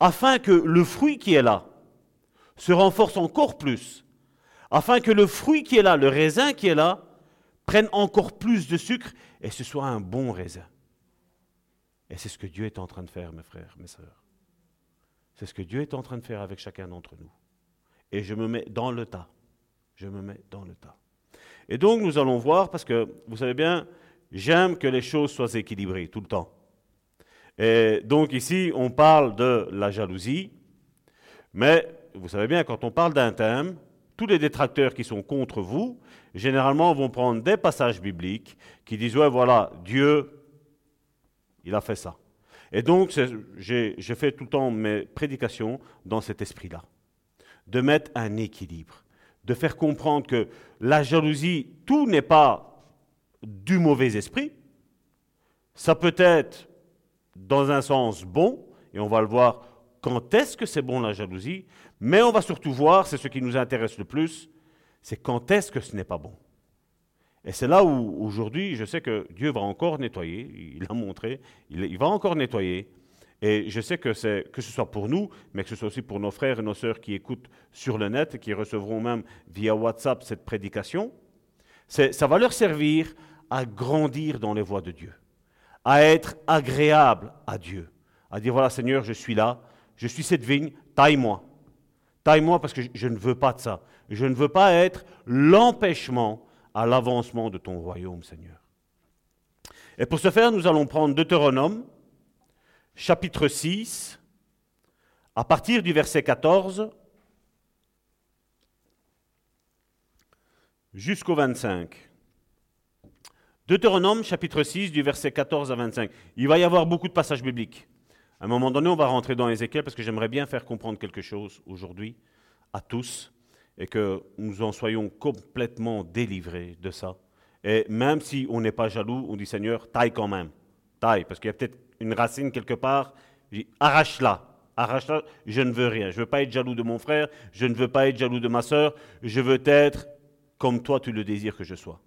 Afin que le fruit qui est là se renforce encore plus. Afin que le fruit qui est là, le raisin qui est là, prenne encore plus de sucre et ce soit un bon raisin. Et c'est ce que Dieu est en train de faire, mes frères, mes sœurs. C'est ce que Dieu est en train de faire avec chacun d'entre nous. Et je me mets dans le tas. Je me mets dans le tas. Et donc nous allons voir, parce que vous savez bien, j'aime que les choses soient équilibrées tout le temps. Et donc ici, on parle de la jalousie, mais vous savez bien, quand on parle d'un thème, tous les détracteurs qui sont contre vous, généralement vont prendre des passages bibliques qui disent, ouais, voilà, Dieu, il a fait ça. Et donc, j'ai fait tout le temps mes prédications dans cet esprit-là, de mettre un équilibre, de faire comprendre que la jalousie, tout n'est pas du mauvais esprit, ça peut être dans un sens bon, et on va le voir quand est-ce que c'est bon la jalousie, mais on va surtout voir, c'est ce qui nous intéresse le plus, c'est quand est-ce que ce n'est pas bon? Et c'est là où aujourd'hui, je sais que Dieu va encore nettoyer, il a montré, il, va encore nettoyer. Et je sais que, que ce soit pour nous, mais que ce soit aussi pour nos frères et nos sœurs qui écoutent sur le net, qui recevront même via WhatsApp cette prédication, ça va leur servir à grandir dans les voies de Dieu, à être agréable à Dieu, à dire voilà Seigneur, je suis là, je suis cette vigne, taille-moi. Taille-moi parce que je ne veux pas de ça. Je ne veux pas être l'empêchement à l'avancement de ton royaume, Seigneur. Et pour ce faire, nous allons prendre Deutéronome, chapitre 6, à partir du verset 14 jusqu'au 25. Deutéronome, chapitre 6, du verset 14 à 25. Il va y avoir beaucoup de passages bibliques. À un moment donné, on va rentrer dans Ézéchiel parce que j'aimerais bien faire comprendre quelque chose aujourd'hui à tous et que nous en soyons complètement délivrés de ça. Et même si on n'est pas jaloux, on dit Seigneur, taille quand même. Taille, parce qu'il y a peut-être une racine quelque part. Arrache-la. Arrache-la. Je ne veux rien. Je ne veux pas être jaloux de mon frère. Je ne veux pas être jaloux de ma soeur. Je veux être comme toi, tu le désires que je sois.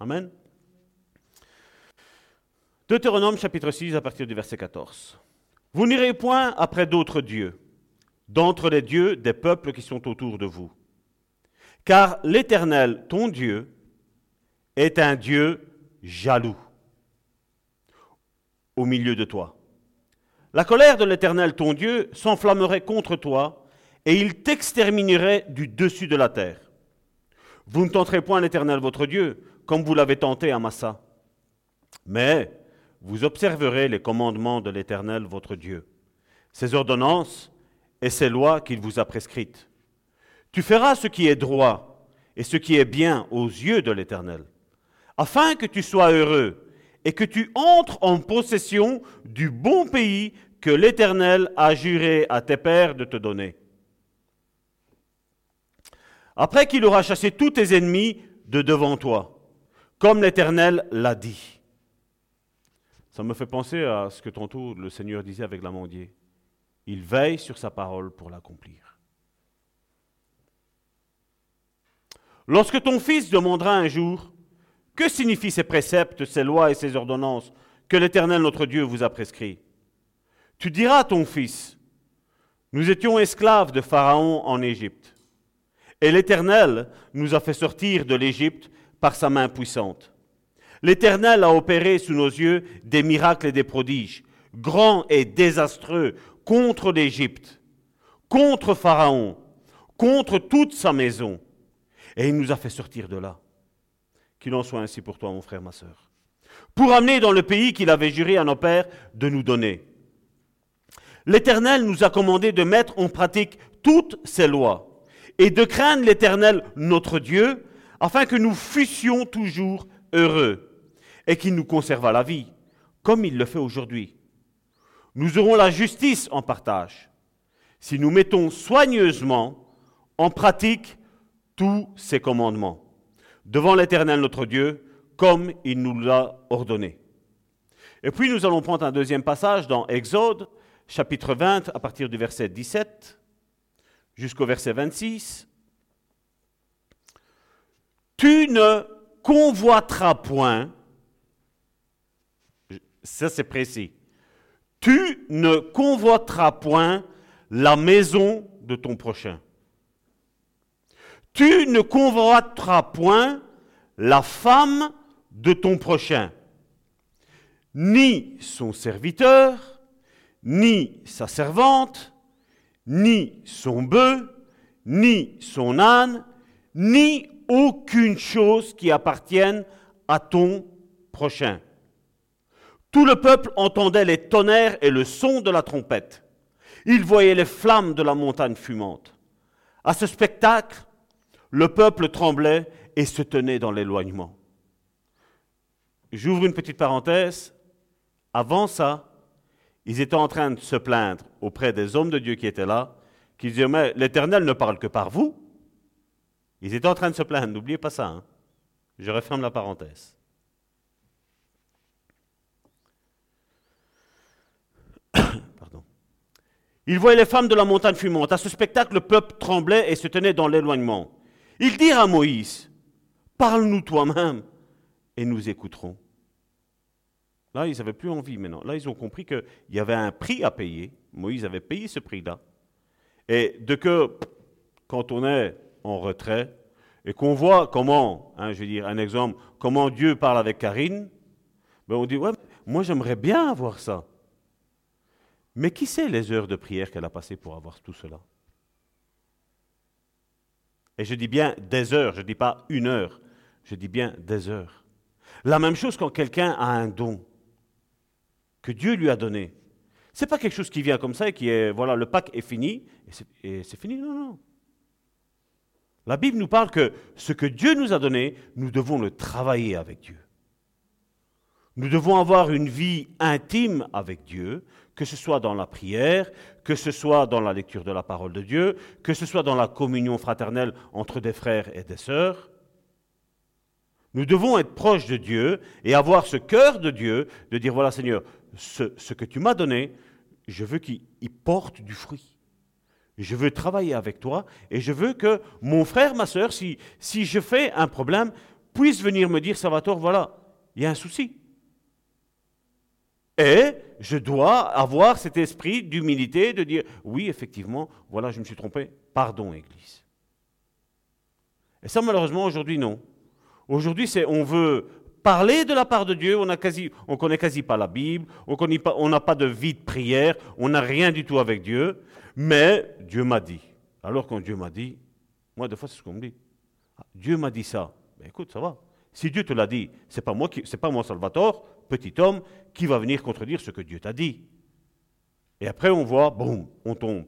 Amen. Deutéronome chapitre 6 à partir du verset 14. Vous n'irez point après d'autres dieux, d'entre les dieux des peuples qui sont autour de vous car l'Éternel, ton Dieu, est un Dieu jaloux au milieu de toi. La colère de l'Éternel, ton Dieu, s'enflammerait contre toi, et il t'exterminerait du dessus de la terre. Vous ne tenterez point l'Éternel votre Dieu, comme vous l'avez tenté à Massa. Mais vous observerez les commandements de l'Éternel votre Dieu, ses ordonnances et ses lois qu'il vous a prescrites tu feras ce qui est droit et ce qui est bien aux yeux de l'Éternel, afin que tu sois heureux et que tu entres en possession du bon pays que l'Éternel a juré à tes pères de te donner. Après qu'il aura chassé tous tes ennemis de devant toi, comme l'Éternel l'a dit. Ça me fait penser à ce que tantôt le Seigneur disait avec l'amandier. Il veille sur sa parole pour l'accomplir. Lorsque ton fils demandera un jour, que signifient ces préceptes, ces lois et ces ordonnances que l'Éternel notre Dieu vous a prescrits? Tu diras à ton fils, nous étions esclaves de Pharaon en Égypte, et l'Éternel nous a fait sortir de l'Égypte par sa main puissante. L'Éternel a opéré sous nos yeux des miracles et des prodiges, grands et désastreux, contre l'Égypte, contre Pharaon, contre toute sa maison et il nous a fait sortir de là. Qu'il en soit ainsi pour toi, mon frère, ma soeur. Pour amener dans le pays qu'il avait juré à nos pères de nous donner. L'Éternel nous a commandé de mettre en pratique toutes ces lois et de craindre l'Éternel, notre Dieu, afin que nous fussions toujours heureux et qu'il nous conservât la vie, comme il le fait aujourd'hui. Nous aurons la justice en partage si nous mettons soigneusement en pratique tous ses commandements devant l'Éternel notre Dieu, comme il nous l'a ordonné. Et puis nous allons prendre un deuxième passage dans Exode, chapitre 20, à partir du verset 17 jusqu'au verset 26. Tu ne convoiteras point, ça c'est précis, tu ne convoiteras point la maison de ton prochain. Tu ne convoiteras point la femme de ton prochain, ni son serviteur, ni sa servante, ni son bœuf, ni son âne, ni aucune chose qui appartienne à ton prochain. Tout le peuple entendait les tonnerres et le son de la trompette. Il voyait les flammes de la montagne fumante. À ce spectacle, le peuple tremblait et se tenait dans l'éloignement. J'ouvre une petite parenthèse. Avant ça, ils étaient en train de se plaindre auprès des hommes de Dieu qui étaient là, qui disaient, mais l'Éternel ne parle que par vous. Ils étaient en train de se plaindre, n'oubliez pas ça. Hein. Je referme la parenthèse. Pardon. Ils voyaient les femmes de la montagne fumante. À ce spectacle, le peuple tremblait et se tenait dans l'éloignement. Ils dirent à Moïse, Parle-nous toi-même et nous écouterons. Là, ils n'avaient plus envie maintenant. Là, ils ont compris qu'il y avait un prix à payer. Moïse avait payé ce prix-là. Et de que, quand on est en retrait, et qu'on voit comment, hein, je veux dire, un exemple, comment Dieu parle avec Karine, ben on dit, ouais, moi j'aimerais bien avoir ça. Mais qui sait les heures de prière qu'elle a passées pour avoir tout cela? Et je dis bien des heures, je ne dis pas une heure, je dis bien des heures. La même chose quand quelqu'un a un don que Dieu lui a donné. Ce n'est pas quelque chose qui vient comme ça et qui est, voilà, le pack est fini et c'est fini. Non, non. La Bible nous parle que ce que Dieu nous a donné, nous devons le travailler avec Dieu. Nous devons avoir une vie intime avec Dieu, que ce soit dans la prière, que ce soit dans la lecture de la parole de Dieu, que ce soit dans la communion fraternelle entre des frères et des sœurs. Nous devons être proches de Dieu et avoir ce cœur de Dieu de dire, voilà Seigneur, ce, que tu m'as donné, je veux qu'il porte du fruit. Je veux travailler avec toi et je veux que mon frère, ma soeur, si, si je fais un problème, puisse venir me dire, Salvatore, voilà, il y a un souci. Et je dois avoir cet esprit d'humilité, de dire, oui, effectivement, voilà, je me suis trompé, pardon, Église. Et ça, malheureusement, aujourd'hui, non. Aujourd'hui, c'est on veut parler de la part de Dieu, on ne on connaît quasi pas la Bible, on n'a pas de vie de prière, on n'a rien du tout avec Dieu, mais Dieu m'a dit. Alors quand Dieu m'a dit, moi des fois c'est ce qu'on me dit. Ah, Dieu m'a dit ça. Ben, écoute, ça va. Si Dieu te l'a dit, c'est pas moi qui, c'est pas moi Salvatore, petit homme, qui va venir contredire ce que Dieu t'a dit. Et après on voit, boum, on tombe.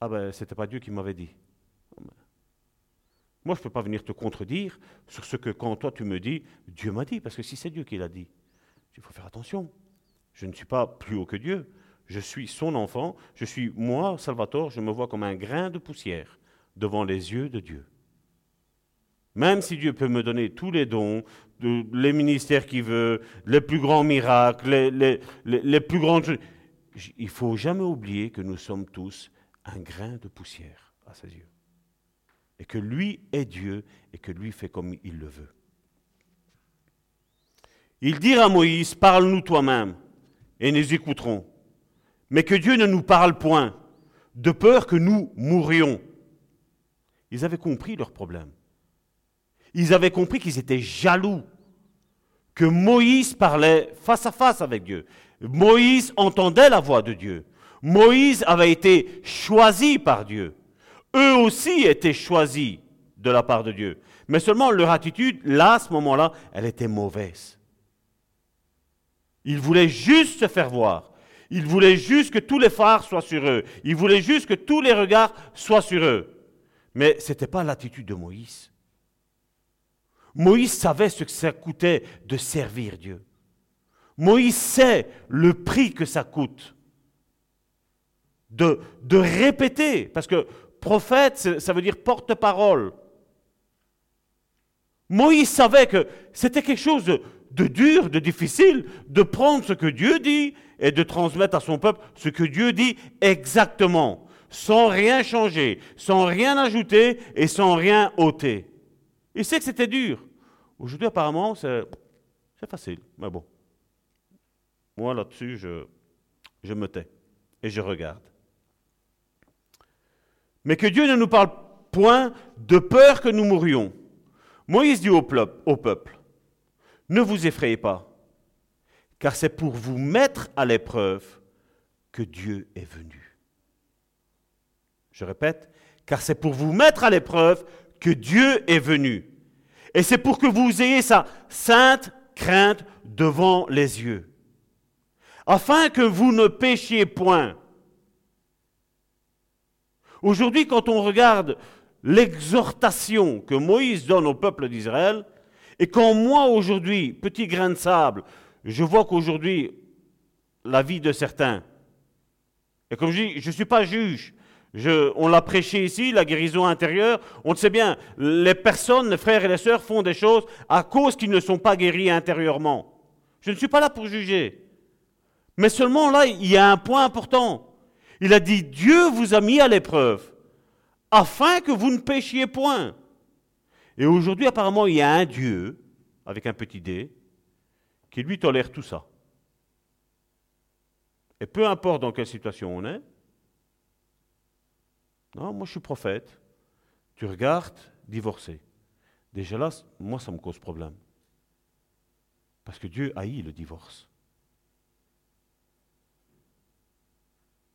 Ah ben c'était pas Dieu qui m'avait dit. Moi, je ne peux pas venir te contredire sur ce que quand toi tu me dis, Dieu m'a dit, parce que si c'est Dieu qui l'a dit, il faut faire attention. Je ne suis pas plus haut que Dieu. Je suis son enfant. Je suis moi, Salvatore, je me vois comme un grain de poussière devant les yeux de Dieu. Même si Dieu peut me donner tous les dons, les ministères qu'il veut, les plus grands miracles, les, les, plus grandes choses, il faut jamais oublier que nous sommes tous un grain de poussière à ses yeux et que lui est Dieu et que lui fait comme il le veut. Il dit à Moïse, parle-nous toi-même et nous écouterons. Mais que Dieu ne nous parle point, de peur que nous mourions. Ils avaient compris leur problème. Ils avaient compris qu'ils étaient jaloux, que Moïse parlait face à face avec Dieu. Moïse entendait la voix de Dieu. Moïse avait été choisi par Dieu eux aussi étaient choisis de la part de Dieu. Mais seulement leur attitude, là, à ce moment-là, elle était mauvaise. Ils voulaient juste se faire voir. Ils voulaient juste que tous les phares soient sur eux. Ils voulaient juste que tous les regards soient sur eux. Mais ce n'était pas l'attitude de Moïse. Moïse savait ce que ça coûtait de servir Dieu. Moïse sait le prix que ça coûte de, de répéter. Parce que Prophète, ça veut dire porte-parole. Moïse savait que c'était quelque chose de, dur, de difficile, de prendre ce que Dieu dit et de transmettre à son peuple ce que Dieu dit exactement, sans rien changer, sans rien ajouter et sans rien ôter. Il sait que c'était dur. Aujourd'hui, apparemment, c'est facile, mais bon. Moi, là-dessus, je, me tais et je regarde mais que Dieu ne nous parle point de peur que nous mourions. Moïse dit au peuple, ne vous effrayez pas, car c'est pour vous mettre à l'épreuve que Dieu est venu. Je répète, car c'est pour vous mettre à l'épreuve que Dieu est venu. Et c'est pour que vous ayez sa sainte crainte devant les yeux, afin que vous ne péchiez point. Aujourd'hui, quand on regarde l'exhortation que Moïse donne au peuple d'Israël, et quand moi aujourd'hui, petit grain de sable, je vois qu'aujourd'hui, la vie de certains. Et comme je dis, je ne suis pas juge. On l'a prêché ici, la guérison intérieure. On le sait bien, les personnes, les frères et les sœurs font des choses à cause qu'ils ne sont pas guéris intérieurement. Je ne suis pas là pour juger. Mais seulement là, il y a un point important. Il a dit, Dieu vous a mis à l'épreuve afin que vous ne péchiez point. Et aujourd'hui, apparemment, il y a un Dieu, avec un petit dé, qui lui tolère tout ça. Et peu importe dans quelle situation on est, non, moi je suis prophète, tu regardes, divorcé. Déjà là, moi ça me cause problème. Parce que Dieu haït le divorce.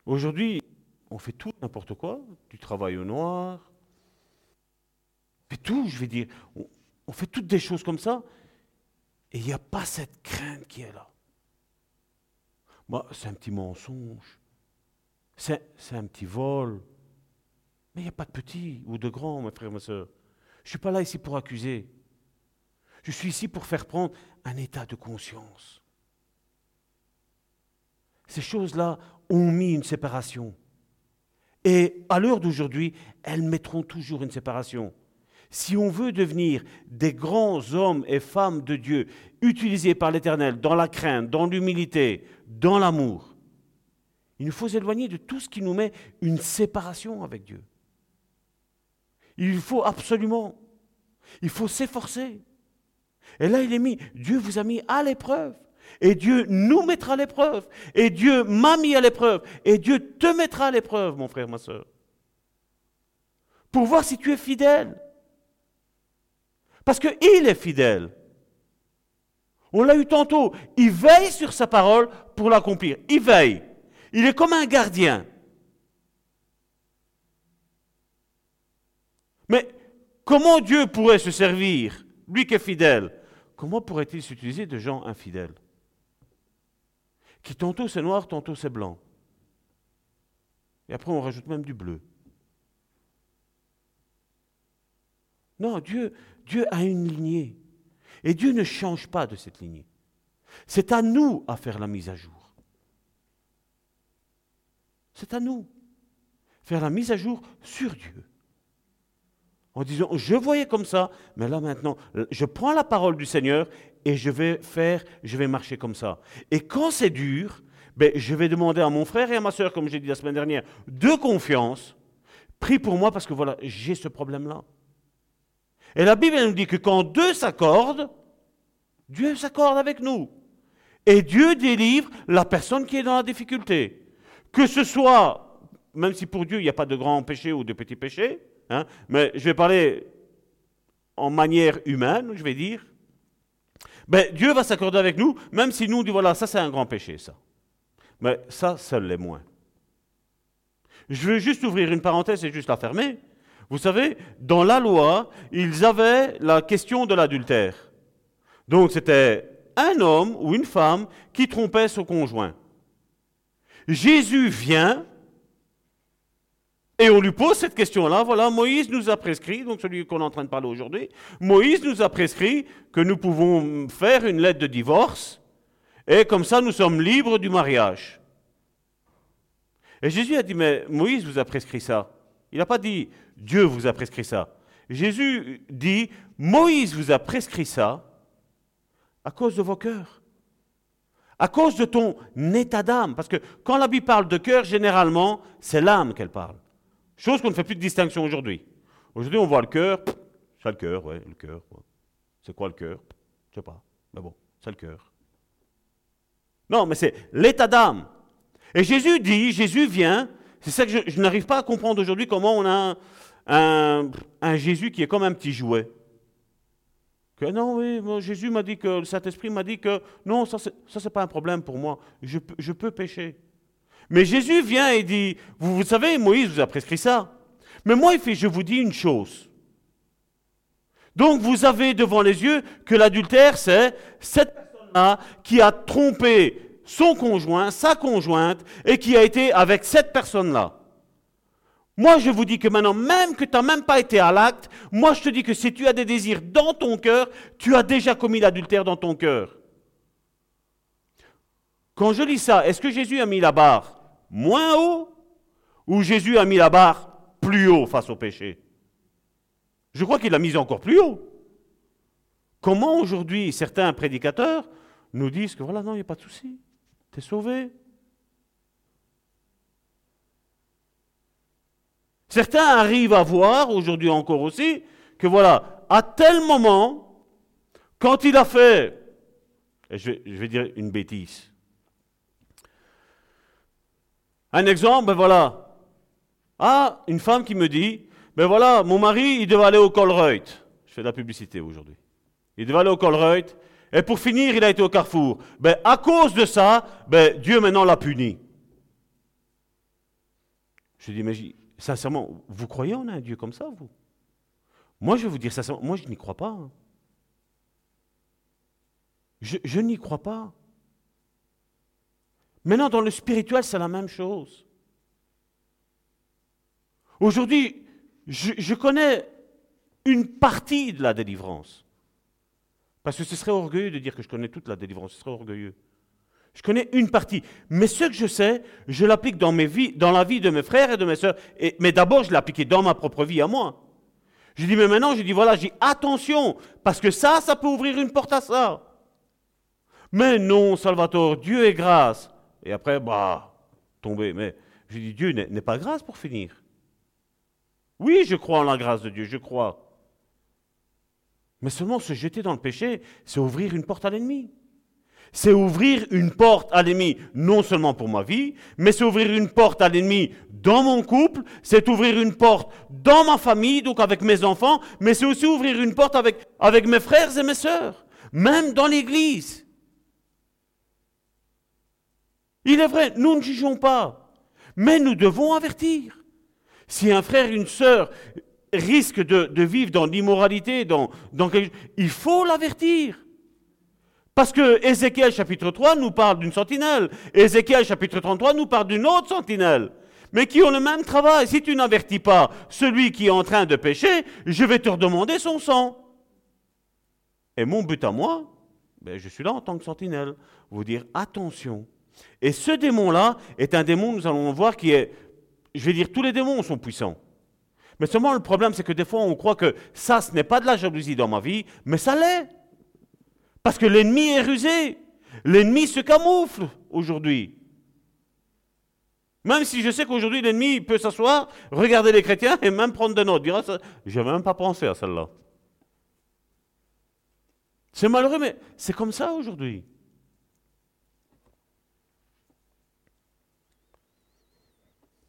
Aujourd'hui, on fait tout n'importe quoi, du travail au noir, on tout, je vais dire, on, on fait toutes des choses comme ça, et il n'y a pas cette crainte qui est là. Moi, c'est un petit mensonge, c'est un petit vol, mais il n'y a pas de petit ou de grand, mes frères et mes soeurs. Je ne suis pas là ici pour accuser. Je suis ici pour faire prendre un état de conscience. Ces choses-là ont mis une séparation. Et à l'heure d'aujourd'hui, elles mettront toujours une séparation. Si on veut devenir des grands hommes et femmes de Dieu, utilisés par l'Éternel dans la crainte, dans l'humilité, dans l'amour, il nous faut s'éloigner de tout ce qui nous met une séparation avec Dieu. Il faut absolument, il faut s'efforcer. Et là, il est mis, Dieu vous a mis à l'épreuve. Et Dieu nous mettra à l'épreuve. Et Dieu m'a mis à l'épreuve. Et Dieu te mettra à l'épreuve, mon frère, ma soeur. Pour voir si tu es fidèle. Parce qu'il est fidèle. On l'a eu tantôt. Il veille sur sa parole pour l'accomplir. Il veille. Il est comme un gardien. Mais comment Dieu pourrait se servir, lui qui est fidèle? Comment pourrait-il s'utiliser de gens infidèles? Qui tantôt c'est noir, tantôt c'est blanc. Et après on rajoute même du bleu. Non, Dieu, Dieu a une lignée. Et Dieu ne change pas de cette lignée. C'est à nous à faire la mise à jour. C'est à nous. Faire la mise à jour sur Dieu en disant, je voyais comme ça, mais là maintenant, je prends la parole du Seigneur et je vais faire, je vais marcher comme ça. Et quand c'est dur, ben, je vais demander à mon frère et à ma soeur, comme j'ai dit la semaine dernière, de confiance, prie pour moi parce que voilà, j'ai ce problème-là. Et la Bible nous dit que quand deux s'accordent, Dieu s'accorde avec nous. Et Dieu délivre la personne qui est dans la difficulté. Que ce soit, même si pour Dieu il n'y a pas de grands péchés ou de petits péchés, Hein? Mais je vais parler en manière humaine, je vais dire. Ben, Dieu va s'accorder avec nous, même si nous, on dit voilà, ça c'est un grand péché, ça. Mais ça, ça l'est moins. Je veux juste ouvrir une parenthèse et juste la fermer. Vous savez, dans la loi, ils avaient la question de l'adultère. Donc c'était un homme ou une femme qui trompait son conjoint. Jésus vient et on lui pose cette question-là. Voilà, Moïse nous a prescrit, donc celui qu'on est en train de parler aujourd'hui, Moïse nous a prescrit que nous pouvons faire une lettre de divorce, et comme ça nous sommes libres du mariage. Et Jésus a dit, mais Moïse vous a prescrit ça. Il n'a pas dit, Dieu vous a prescrit ça. Jésus dit, Moïse vous a prescrit ça à cause de vos cœurs. À cause de ton état d'âme. Parce que quand la Bible parle de cœur, généralement, c'est l'âme qu'elle parle. Chose qu'on ne fait plus de distinction aujourd'hui. Aujourd'hui, on voit le cœur, c'est le cœur, ouais, le cœur. C'est quoi le cœur? Je sais pas. Mais bon, c'est le cœur. Non, mais c'est l'état d'âme. Et Jésus dit, Jésus vient, c'est ça que je, n'arrive pas à comprendre aujourd'hui comment on a un, Jésus qui est comme un petit jouet. Que non, oui, Jésus m'a dit que, le Saint-Esprit m'a dit que non, ça, c'est pas un problème pour moi. Je, je peux pécher. Mais Jésus vient et dit, vous, savez, Moïse vous a prescrit ça. Mais moi, il je vous dis une chose. Donc vous avez devant les yeux que l'adultère, c'est cette personne-là qui a trompé son conjoint, sa conjointe, et qui a été avec cette personne-là. Moi, je vous dis que maintenant, même que tu n'as même pas été à l'acte, moi, je te dis que si tu as des désirs dans ton cœur, tu as déjà commis l'adultère dans ton cœur. Quand je lis ça, est-ce que Jésus a mis la barre moins haut ou Jésus a mis la barre plus haut face au péché? Je crois qu'il l'a mise encore plus haut. Comment aujourd'hui certains prédicateurs nous disent que voilà, non, il n'y a pas de souci, tu es sauvé. Certains arrivent à voir, aujourd'hui encore aussi, que voilà, à tel moment, quand il a fait, je vais, je vais dire une bêtise, un exemple, ben voilà. Ah, une femme qui me dit, ben voilà, mon mari, il devait aller au Colreuth. Je fais de la publicité aujourd'hui. Il devait aller au Colreuth. Et pour finir, il a été au Carrefour. Ben, à cause de ça, ben, Dieu maintenant l'a puni. Je dis, mais sincèrement, vous croyez en un Dieu comme ça, vous? Moi, je vais vous dire sincèrement, moi, je n'y crois pas. Hein. Je, je n'y crois pas. Maintenant, dans le spirituel, c'est la même chose. Aujourd'hui, je, connais une partie de la délivrance. Parce que ce serait orgueilleux de dire que je connais toute la délivrance, ce serait orgueilleux. Je connais une partie. Mais ce que je sais, je l'applique dans, la vie de mes frères et de mes soeurs. mais d'abord, je l'ai appliqué dans ma propre vie à moi. Je dis, mais maintenant, je dis, voilà, j'ai attention, parce que ça, ça peut ouvrir une porte à ça. Mais non, Salvatore, Dieu est grâce. Et après, bah, tomber. Mais je dis, Dieu n'est pas grâce pour finir. Oui, je crois en la grâce de Dieu, je crois. Mais seulement se jeter dans le péché, c'est ouvrir une porte à l'ennemi. C'est ouvrir une porte à l'ennemi, non seulement pour ma vie, mais c'est ouvrir une porte à l'ennemi dans mon couple, c'est ouvrir une porte dans ma famille, donc avec mes enfants, mais c'est aussi ouvrir une porte avec, avec mes frères et mes sœurs, même dans l'église. Il est vrai, nous ne jugeons pas, mais nous devons avertir. Si un frère, une sœur risque de, vivre dans l'immoralité, dans, dans il faut l'avertir. Parce que Ézéchiel chapitre 3 nous parle d'une sentinelle, Ézéchiel chapitre 33 nous parle d'une autre sentinelle, mais qui ont le même travail. Si tu n'avertis pas celui qui est en train de pécher, je vais te redemander son sang. Et mon but à moi, ben, je suis là en tant que sentinelle, vous dire attention, et ce démon-là est un démon, nous allons voir, qui est, je vais dire, tous les démons sont puissants. Mais seulement le problème, c'est que des fois, on croit que ça, ce n'est pas de la jalousie dans ma vie, mais ça l'est. Parce que l'ennemi est rusé. L'ennemi se camoufle aujourd'hui. Même si je sais qu'aujourd'hui, l'ennemi peut s'asseoir, regarder les chrétiens et même prendre des notes. Je n'ai même pas pensé à celle-là. C'est malheureux, mais c'est comme ça aujourd'hui.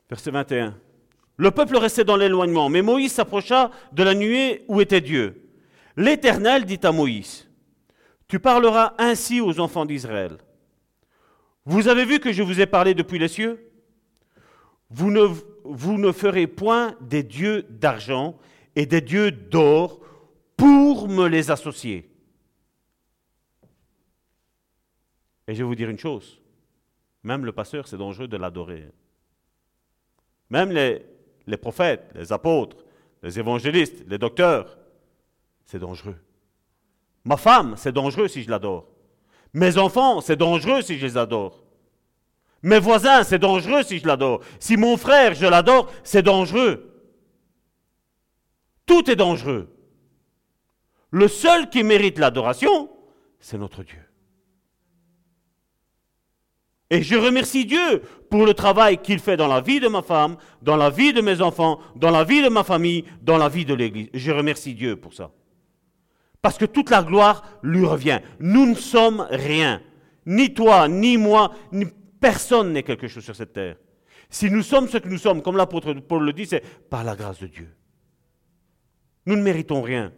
Verset 21. Le peuple restait dans l'éloignement, mais Moïse s'approcha de la nuée où était Dieu. L'Éternel dit à Moïse, Tu parleras ainsi aux enfants d'Israël. Vous avez vu que je vous ai parlé depuis les cieux? Vous ne, vous ne ferez point des dieux d'argent et des dieux d'or pour me les associer. Et je vais vous dire une chose, même le pasteur, c'est dangereux de l'adorer. Même les, prophètes, les apôtres, les évangélistes, les docteurs, c'est dangereux. Ma femme, c'est dangereux si je l'adore. Mes enfants, c'est dangereux si je les adore. Mes voisins, c'est dangereux si je l'adore. Si mon frère, je l'adore, c'est dangereux. Tout est dangereux. Le seul qui mérite l'adoration, c'est notre Dieu. Et je remercie Dieu pour le travail qu'il fait dans la vie de ma femme, dans la vie de mes enfants, dans la vie de ma famille, dans la vie de l'Église. Je remercie Dieu pour ça. Parce que toute la gloire lui revient. Nous ne sommes rien. Ni toi, ni moi, ni personne n'est quelque chose sur cette terre. Si nous sommes ce que nous sommes, comme l'apôtre Paul le dit, c'est par la grâce de Dieu. Nous ne méritons rien.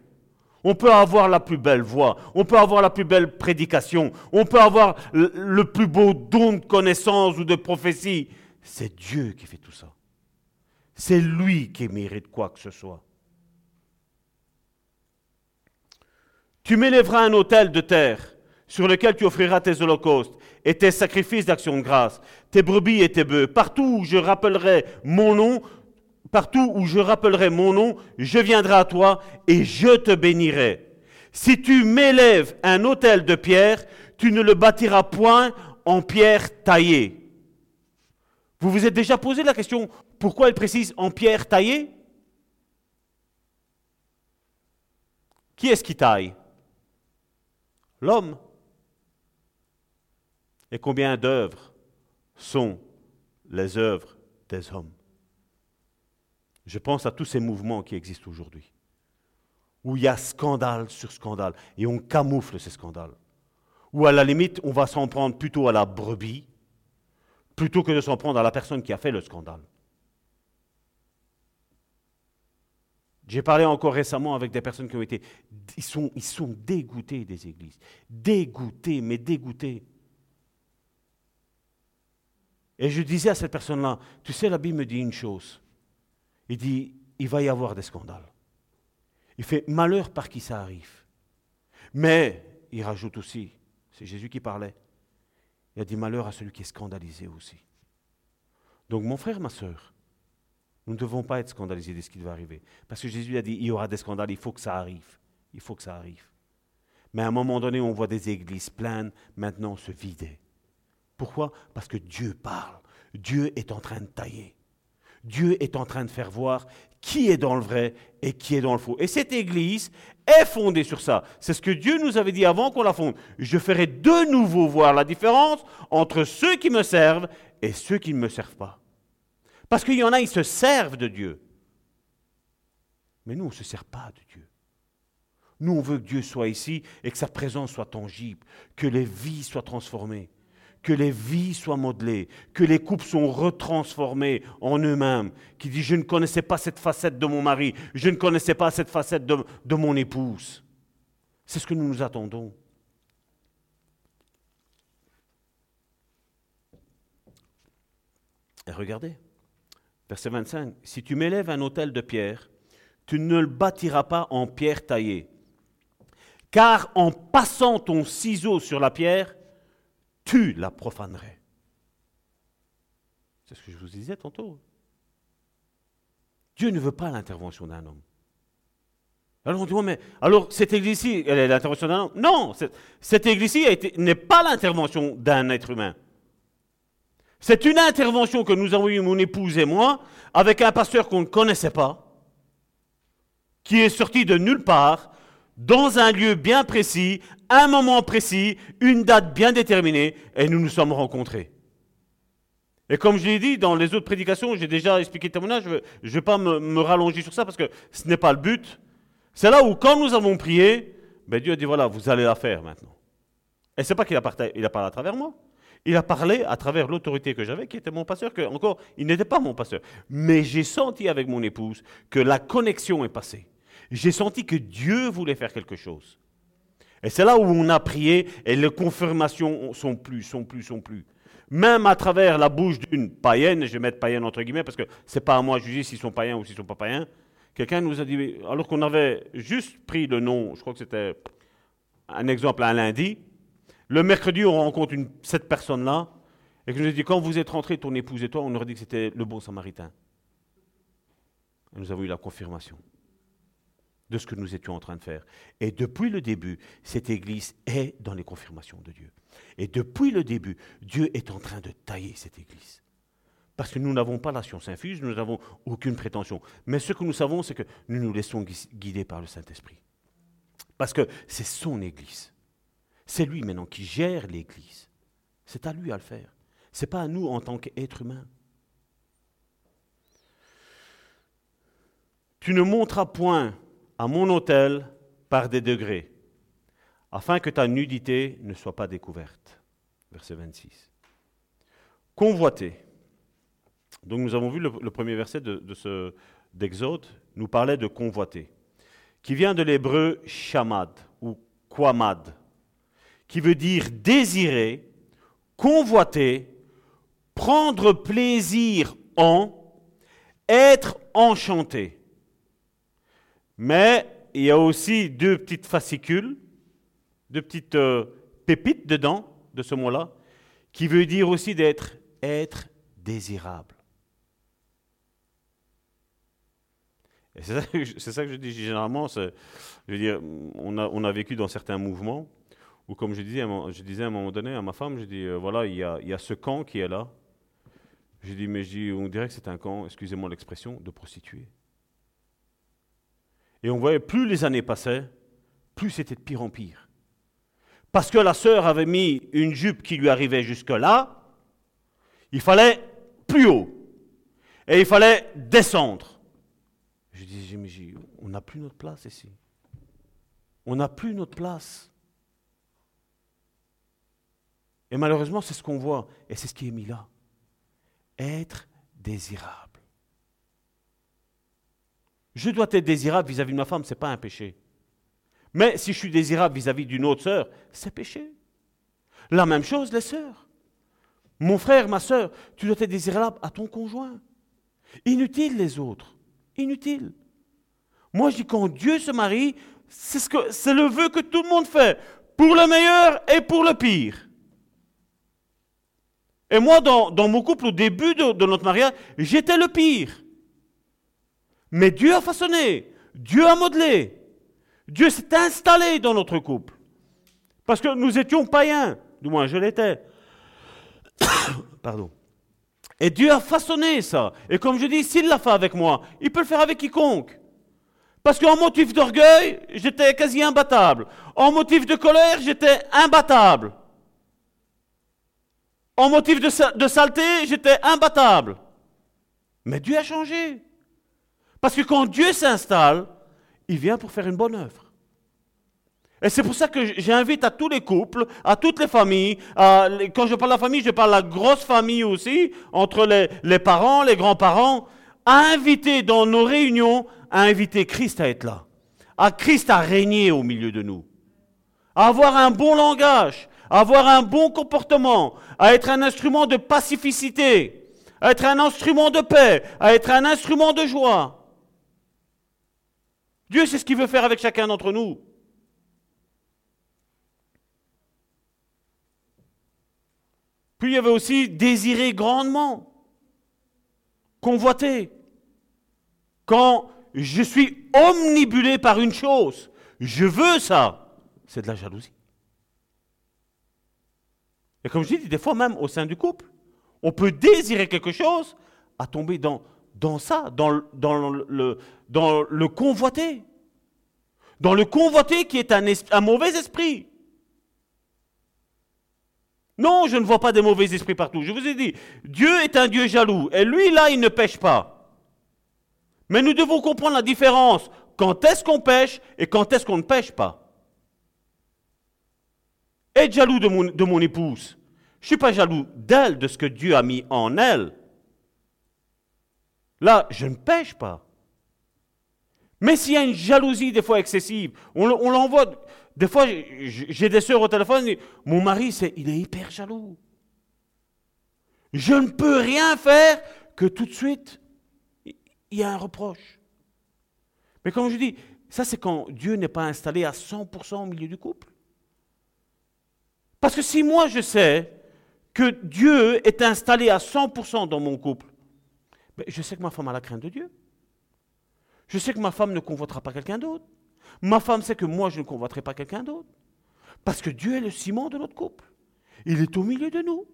On peut avoir la plus belle voix, on peut avoir la plus belle prédication, on peut avoir le, plus beau don de connaissance ou de prophétie. C'est Dieu qui fait tout ça. C'est lui qui mérite quoi que ce soit. Tu m'élèveras un autel de terre sur lequel tu offriras tes holocaustes et tes sacrifices d'action de grâce, tes brebis et tes bœufs. Partout où je rappellerai mon nom, partout où je rappellerai mon nom, je viendrai à toi et je te bénirai. Si tu m'élèves un autel de pierre, tu ne le bâtiras point en pierre taillée. Vous vous êtes déjà posé la question pourquoi elle précise en pierre taillée? Qui est-ce qui taille? L'homme. Et combien d'œuvres sont les œuvres des hommes? Je pense à tous ces mouvements qui existent aujourd'hui, où il y a scandale sur scandale, et on camoufle ces scandales. Ou à la limite, on va s'en prendre plutôt à la brebis, plutôt que de s'en prendre à la personne qui a fait le scandale. J'ai parlé encore récemment avec des personnes qui ont été... Ils sont, ils sont dégoûtés des églises. Dégoûtés, mais dégoûtés. Et je disais à cette personne-là, tu sais, la Bible me dit une chose. Il dit, il va y avoir des scandales. Il fait malheur par qui ça arrive. Mais, il rajoute aussi, c'est Jésus qui parlait, il a dit malheur à celui qui est scandalisé aussi. Donc mon frère, ma soeur, nous ne devons pas être scandalisés de ce qui va arriver. Parce que Jésus a dit, il y aura des scandales, il faut que ça arrive. Il faut que ça arrive. Mais à un moment donné, on voit des églises pleines maintenant se vider. Pourquoi? Parce que Dieu parle. Dieu est en train de tailler. Dieu est en train de faire voir qui est dans le vrai et qui est dans le faux. Et cette Église est fondée sur ça. C'est ce que Dieu nous avait dit avant qu'on la fonde. Je ferai de nouveau voir la différence entre ceux qui me servent et ceux qui ne me servent pas. Parce qu'il y en a, ils se servent de Dieu. Mais nous, on ne se sert pas de Dieu. Nous, on veut que Dieu soit ici et que sa présence soit tangible, que les vies soient transformées que les vies soient modelées, que les couples sont retransformés en eux-mêmes, qui dit je ne connaissais pas cette facette de mon mari, je ne connaissais pas cette facette de, de mon épouse. C'est ce que nous nous attendons. Et regardez, verset 25, si tu m'élèves un autel de pierre, tu ne le bâtiras pas en pierre taillée. Car en passant ton ciseau sur la pierre, tu la profanerais. C'est ce que je vous disais tantôt. Dieu ne veut pas l'intervention d'un homme. Alors on dit, mais alors cette église-ci, elle est l'intervention d'un homme? Non, cette, église-ci n'est pas l'intervention d'un être humain. C'est une intervention que nous avons eue, mon épouse et moi, avec un pasteur qu'on ne connaissait pas, qui est sorti de nulle part, dans un lieu bien précis, un moment précis, une date bien déterminée, et nous nous sommes rencontrés. Et comme je l'ai dit dans les autres prédications, j'ai déjà expliqué le témoignage, je ne vais pas me, rallonger sur ça parce que ce n'est pas le but. C'est là où, quand nous avons prié, ben Dieu a dit voilà, vous allez la faire maintenant. Et c'est pas qu'il a, parlé, a parlé à travers moi. Il a parlé à travers l'autorité que j'avais, qui était mon pasteur, que encore, il n'était pas mon pasteur. Mais j'ai senti avec mon épouse que la connexion est passée j'ai senti que Dieu voulait faire quelque chose. Et c'est là où on a prié et les confirmations sont plus, sont plus, sont plus. Même à travers la bouche d'une païenne, je vais mettre païenne entre guillemets parce que c'est pas à moi de juger s'ils sont païens ou s'ils sont pas païens. Quelqu'un nous a dit, alors qu'on avait juste pris le nom, je crois que c'était un exemple un lundi, le mercredi on rencontre cette personne-là et je nous ai dit, quand vous êtes rentrés, ton épouse et toi, on aurait dit que c'était le bon samaritain. Et nous avons eu la confirmation de ce que nous étions en train de faire. Et depuis le début, cette Église est dans les confirmations de Dieu. Et depuis le début, Dieu est en train de tailler cette Église. Parce que nous n'avons pas la science infuse, nous n'avons aucune prétention. Mais ce que nous savons, c'est que nous nous laissons guider par le Saint-Esprit. Parce que c'est son Église. C'est lui maintenant qui gère l'Église. C'est à lui à le faire. Ce n'est pas à nous en tant qu'êtres humains. Tu ne monteras point à mon hôtel par des degrés, afin que ta nudité ne soit pas découverte. Verset 26. Convoiter. Donc nous avons vu le, premier verset d'Exode, nous parlait de convoiter, qui vient de l'hébreu shamad ou kwamad, qui veut dire désirer, convoiter, prendre plaisir en, être enchanté. Mais il y a aussi deux petites fascicules, deux petites euh, pépites dedans de ce mot-là, qui veut dire aussi d'être être désirable. C'est ça, que je dis généralement. Je veux dire, on a, on a vécu dans certains mouvements Ou comme je disais, je disais à un moment donné à ma femme, je dis, euh, voilà, il y, a, il y a ce camp qui est là. Je dis, mais je dis, on dirait que c'est un camp, excusez-moi l'expression, de prostituées. Et on voyait, plus les années passaient, plus c'était de pire en pire. Parce que la sœur avait mis une jupe qui lui arrivait jusque-là, il fallait plus haut. Et il fallait descendre. Je dis, mais on n'a plus notre place ici. On n'a plus notre place. Et malheureusement, c'est ce qu'on voit, et c'est ce qui est mis là. Être désirable. Je dois être désirable vis-à-vis de ma femme, ce n'est pas un péché. Mais si je suis désirable vis-à-vis d'une autre sœur, c'est péché. La même chose, les sœurs. Mon frère, ma sœur, tu dois être désirable à ton conjoint. Inutile les autres. Inutile. Moi, je dis quand Dieu se marie, c'est ce que, c'est le vœu que tout le monde fait, pour le meilleur et pour le pire. Et moi, dans, mon couple, au début de, de notre mariage, j'étais le pire. Mais Dieu a façonné, Dieu a modelé, Dieu s'est installé dans notre couple. Parce que nous étions païens, du moins je l'étais. Pardon. Et Dieu a façonné ça. Et comme je dis, s'il l'a fait avec moi, il peut le faire avec quiconque. Parce qu'en motif d'orgueil, j'étais quasi imbattable. En motif de colère, j'étais imbattable. En motif de, de saleté, j'étais imbattable. Mais Dieu a changé. Parce que quand Dieu s'installe, il vient pour faire une bonne œuvre. Et c'est pour ça que j'invite à tous les couples, à toutes les familles, quand je parle de la famille, je parle de la grosse famille aussi, entre les, parents, les grands-parents, à inviter dans nos réunions, à inviter Christ à être là, à Christ à régner au milieu de nous, à avoir un bon langage, à avoir un bon comportement, à être un instrument de pacificité, à être un instrument de paix, à être un instrument de joie. Dieu sait ce qu'il veut faire avec chacun d'entre nous. Puis il y avait aussi désirer grandement, convoiter. Quand je suis omnibulé par une chose, je veux ça, c'est de la jalousie. Et comme je dis, des fois même au sein du couple, on peut désirer quelque chose à tomber dans, dans ça, dans, dans, le, dans le convoiter. Dans le convoiter qui est un, un mauvais esprit. Non, je ne vois pas des mauvais esprits partout. Je vous ai dit, Dieu est un Dieu jaloux. Et lui, là, il ne pêche pas. Mais nous devons comprendre la différence. Quand est-ce qu'on pêche et quand est-ce qu'on ne pêche pas? Être jaloux de mon, de mon épouse. Je ne suis pas jaloux d'elle, de ce que Dieu a mis en elle. Là, je ne pêche pas. Mais s'il y a une jalousie des fois excessive, on, l'envoie. Des fois, j'ai des sœurs au téléphone, mon mari, il est hyper jaloux. Je ne peux rien faire que tout de suite, il y a un reproche. Mais comme je dis, ça c'est quand Dieu n'est pas installé à 100% au milieu du couple. Parce que si moi je sais que Dieu est installé à 100% dans mon couple, je sais que ma femme a la crainte de Dieu. Je sais que ma femme ne convoitera pas quelqu'un d'autre. Ma femme sait que moi, je ne convoiterai pas quelqu'un d'autre. Parce que Dieu est le ciment de notre couple. Il est au milieu de nous.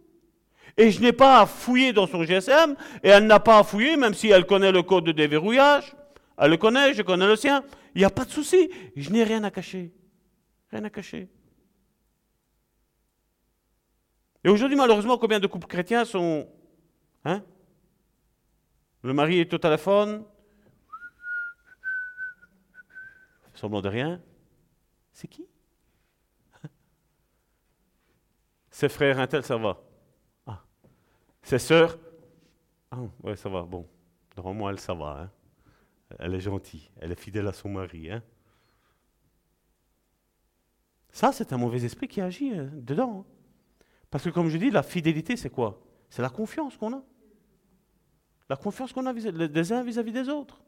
Et je n'ai pas à fouiller dans son GSM, et elle n'a pas à fouiller, même si elle connaît le code de déverrouillage. Elle le connaît, je connais le sien. Il n'y a pas de souci. Je n'ai rien à cacher. Rien à cacher. Et aujourd'hui, malheureusement, combien de couples chrétiens sont... Hein Le mari est au téléphone, Semblant de rien. C'est qui? Ses frères, un tel, ça va. Ah. Ses sœurs, ah, ouais, ça va, bon. Normalement, elle, ça va. Hein. Elle est gentille, elle est fidèle à son mari. Hein. Ça, c'est un mauvais esprit qui agit hein, dedans. Parce que, comme je dis, la fidélité, c'est quoi? C'est la confiance qu'on a. La confiance qu'on a des uns vis à -vis des autres.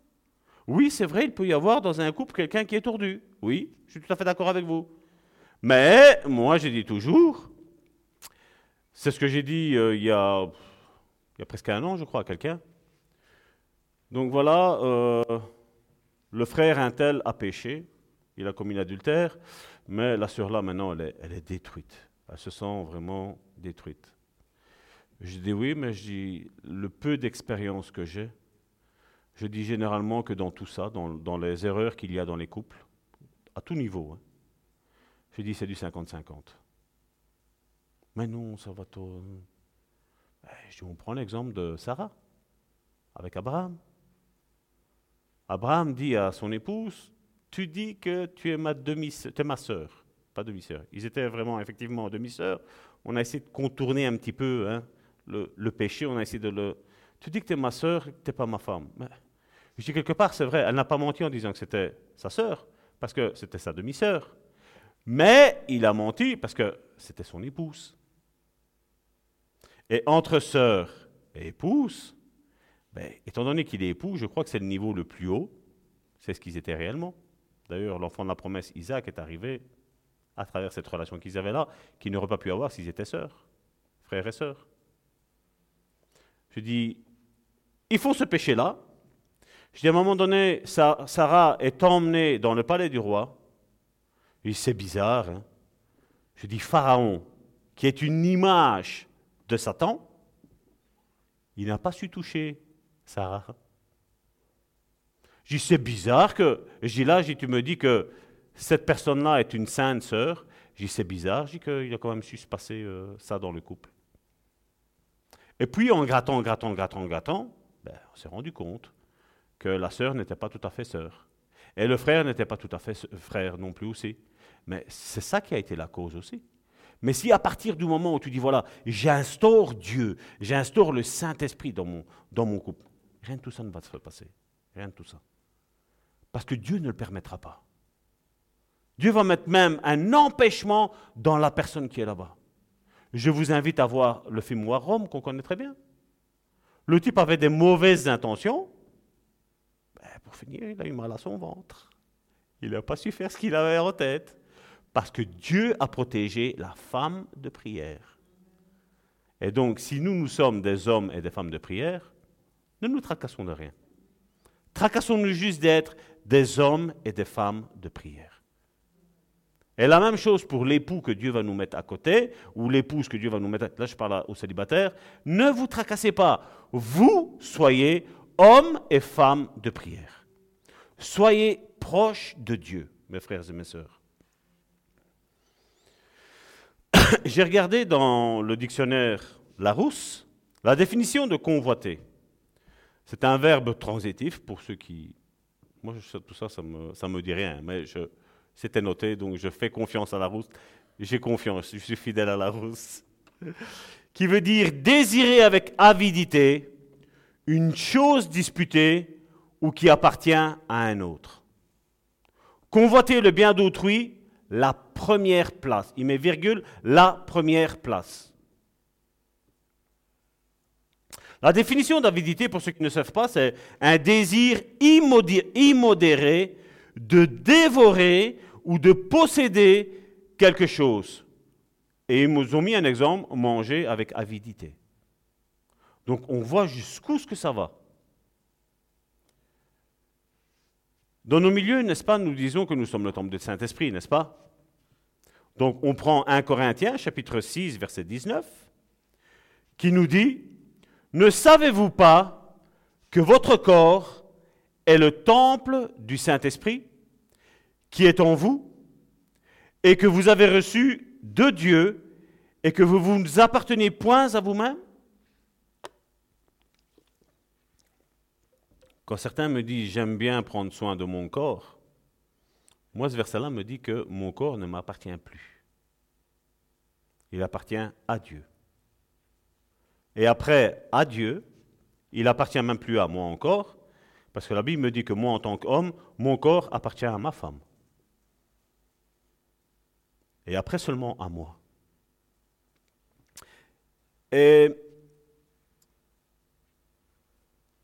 Oui, c'est vrai, il peut y avoir dans un couple quelqu'un qui est tordu. Oui, je suis tout à fait d'accord avec vous. Mais moi, j'ai dit toujours, c'est ce que j'ai dit euh, il, y a, il, y a, presque un an, je crois, à quelqu'un. Donc voilà, euh, le frère un tel a péché. il a commis l'adultère, mais la sœur là, maintenant, elle est détruite. Elle se sent vraiment détruite. Je dis oui, mais je dis le peu d'expérience que j'ai, je dis généralement que dans tout ça, dans, les erreurs qu'il y a dans les couples, à tout niveau, hein, je dis c'est du 50-50. Mais non, ça va tout. Eh, Je dis, on prend l'exemple de Sarah avec Abraham. Abraham dit à son épouse, tu dis que tu es ma demi tu es ma sœur, pas demi-sœur. Ils étaient vraiment effectivement demi-sœurs. On a essayé de contourner un petit peu hein, le, péché, on a essayé de le... Tu dis que tu es ma sœur, que tu n'es pas ma femme. Je dis quelque part, c'est vrai, elle n'a pas menti en disant que c'était sa sœur, parce que c'était sa demi-sœur. Mais il a menti parce que c'était son épouse. Et entre sœur et épouse, ben, étant donné qu'il est époux, je crois que c'est le niveau le plus haut. C'est ce qu'ils étaient réellement. D'ailleurs, l'enfant de la promesse, Isaac, est arrivé à travers cette relation qu'ils avaient là, qu'ils n'auraient pas pu avoir s'ils étaient sœurs, frères et sœurs. Je dis, ils font ce péché-là. Je dis, à un moment donné, Sa- Sarah est emmenée dans le palais du roi. Et c'est bizarre. hein. Je dis, Pharaon, qui est une image de Satan, il n'a pas su toucher Sarah. Je dis, c'est bizarre que. Je dis là, je dis, tu me dis que cette personne-là est une sainte sœur. Je dis, c'est bizarre. Je dis qu'il a quand même su se passer euh, ça dans le couple. Et puis, en grattant, grattant, grattant, grattant, ben, on s'est rendu compte que la sœur n'était pas tout à fait sœur. Et le frère n'était pas tout à fait frère non plus aussi. Mais c'est ça qui a été la cause aussi. Mais si à partir du moment où tu dis, voilà, j'instaure Dieu, j'instaure le Saint-Esprit dans mon, dans mon couple, rien de tout ça ne va se passer. Rien de tout ça. Parce que Dieu ne le permettra pas. Dieu va mettre même un empêchement dans la personne qui est là-bas. Je vous invite à voir le film War Rome qu'on connaît très bien. Le type avait des mauvaises intentions. Ben, pour finir, il a eu mal à son ventre. Il n'a pas su faire ce qu'il avait en tête. Parce que Dieu a protégé la femme de prière. Et donc, si nous, nous sommes des hommes et des femmes de prière, ne nous tracassons de rien. Tracassons-nous juste d'être des hommes et des femmes de prière. Et la même chose pour l'époux que Dieu va nous mettre à côté, ou l'épouse que Dieu va nous mettre, là je parle aux célibataires, ne vous tracassez pas. Vous soyez hommes et femmes de prière. Soyez proches de Dieu, mes frères et mes sœurs. J'ai regardé dans le dictionnaire Larousse la définition de convoiter. C'est un verbe transitif pour ceux qui. Moi, tout ça, ça me, ça me dit rien, mais je, c'était noté, donc je fais confiance à Larousse. J'ai confiance, je suis fidèle à Larousse. qui veut dire désirer avec avidité une chose disputée ou qui appartient à un autre. Convoiter le bien d'autrui, la première place. Il met virgule, la première place. La définition d'avidité, pour ceux qui ne savent pas, c'est un désir immodéré de dévorer ou de posséder quelque chose. Et ils nous ont mis un exemple, manger avec avidité. Donc on voit jusqu'où ce que ça va. Dans nos milieux, n'est-ce pas, nous disons que nous sommes le temple du Saint-Esprit, n'est-ce pas? Donc on prend 1 Corinthiens, chapitre 6, verset 19, qui nous dit, Ne savez-vous pas que votre corps est le temple du Saint-Esprit? Qui est en vous et que vous avez reçu de Dieu et que vous ne vous appartenez point à vous-même? Quand certains me disent j'aime bien prendre soin de mon corps, moi ce verset-là me dit que mon corps ne m'appartient plus. Il appartient à Dieu. Et après, à Dieu, il appartient même plus à moi encore, parce que la Bible me dit que moi en tant qu'homme, mon corps appartient à ma femme. Et après seulement à moi. Et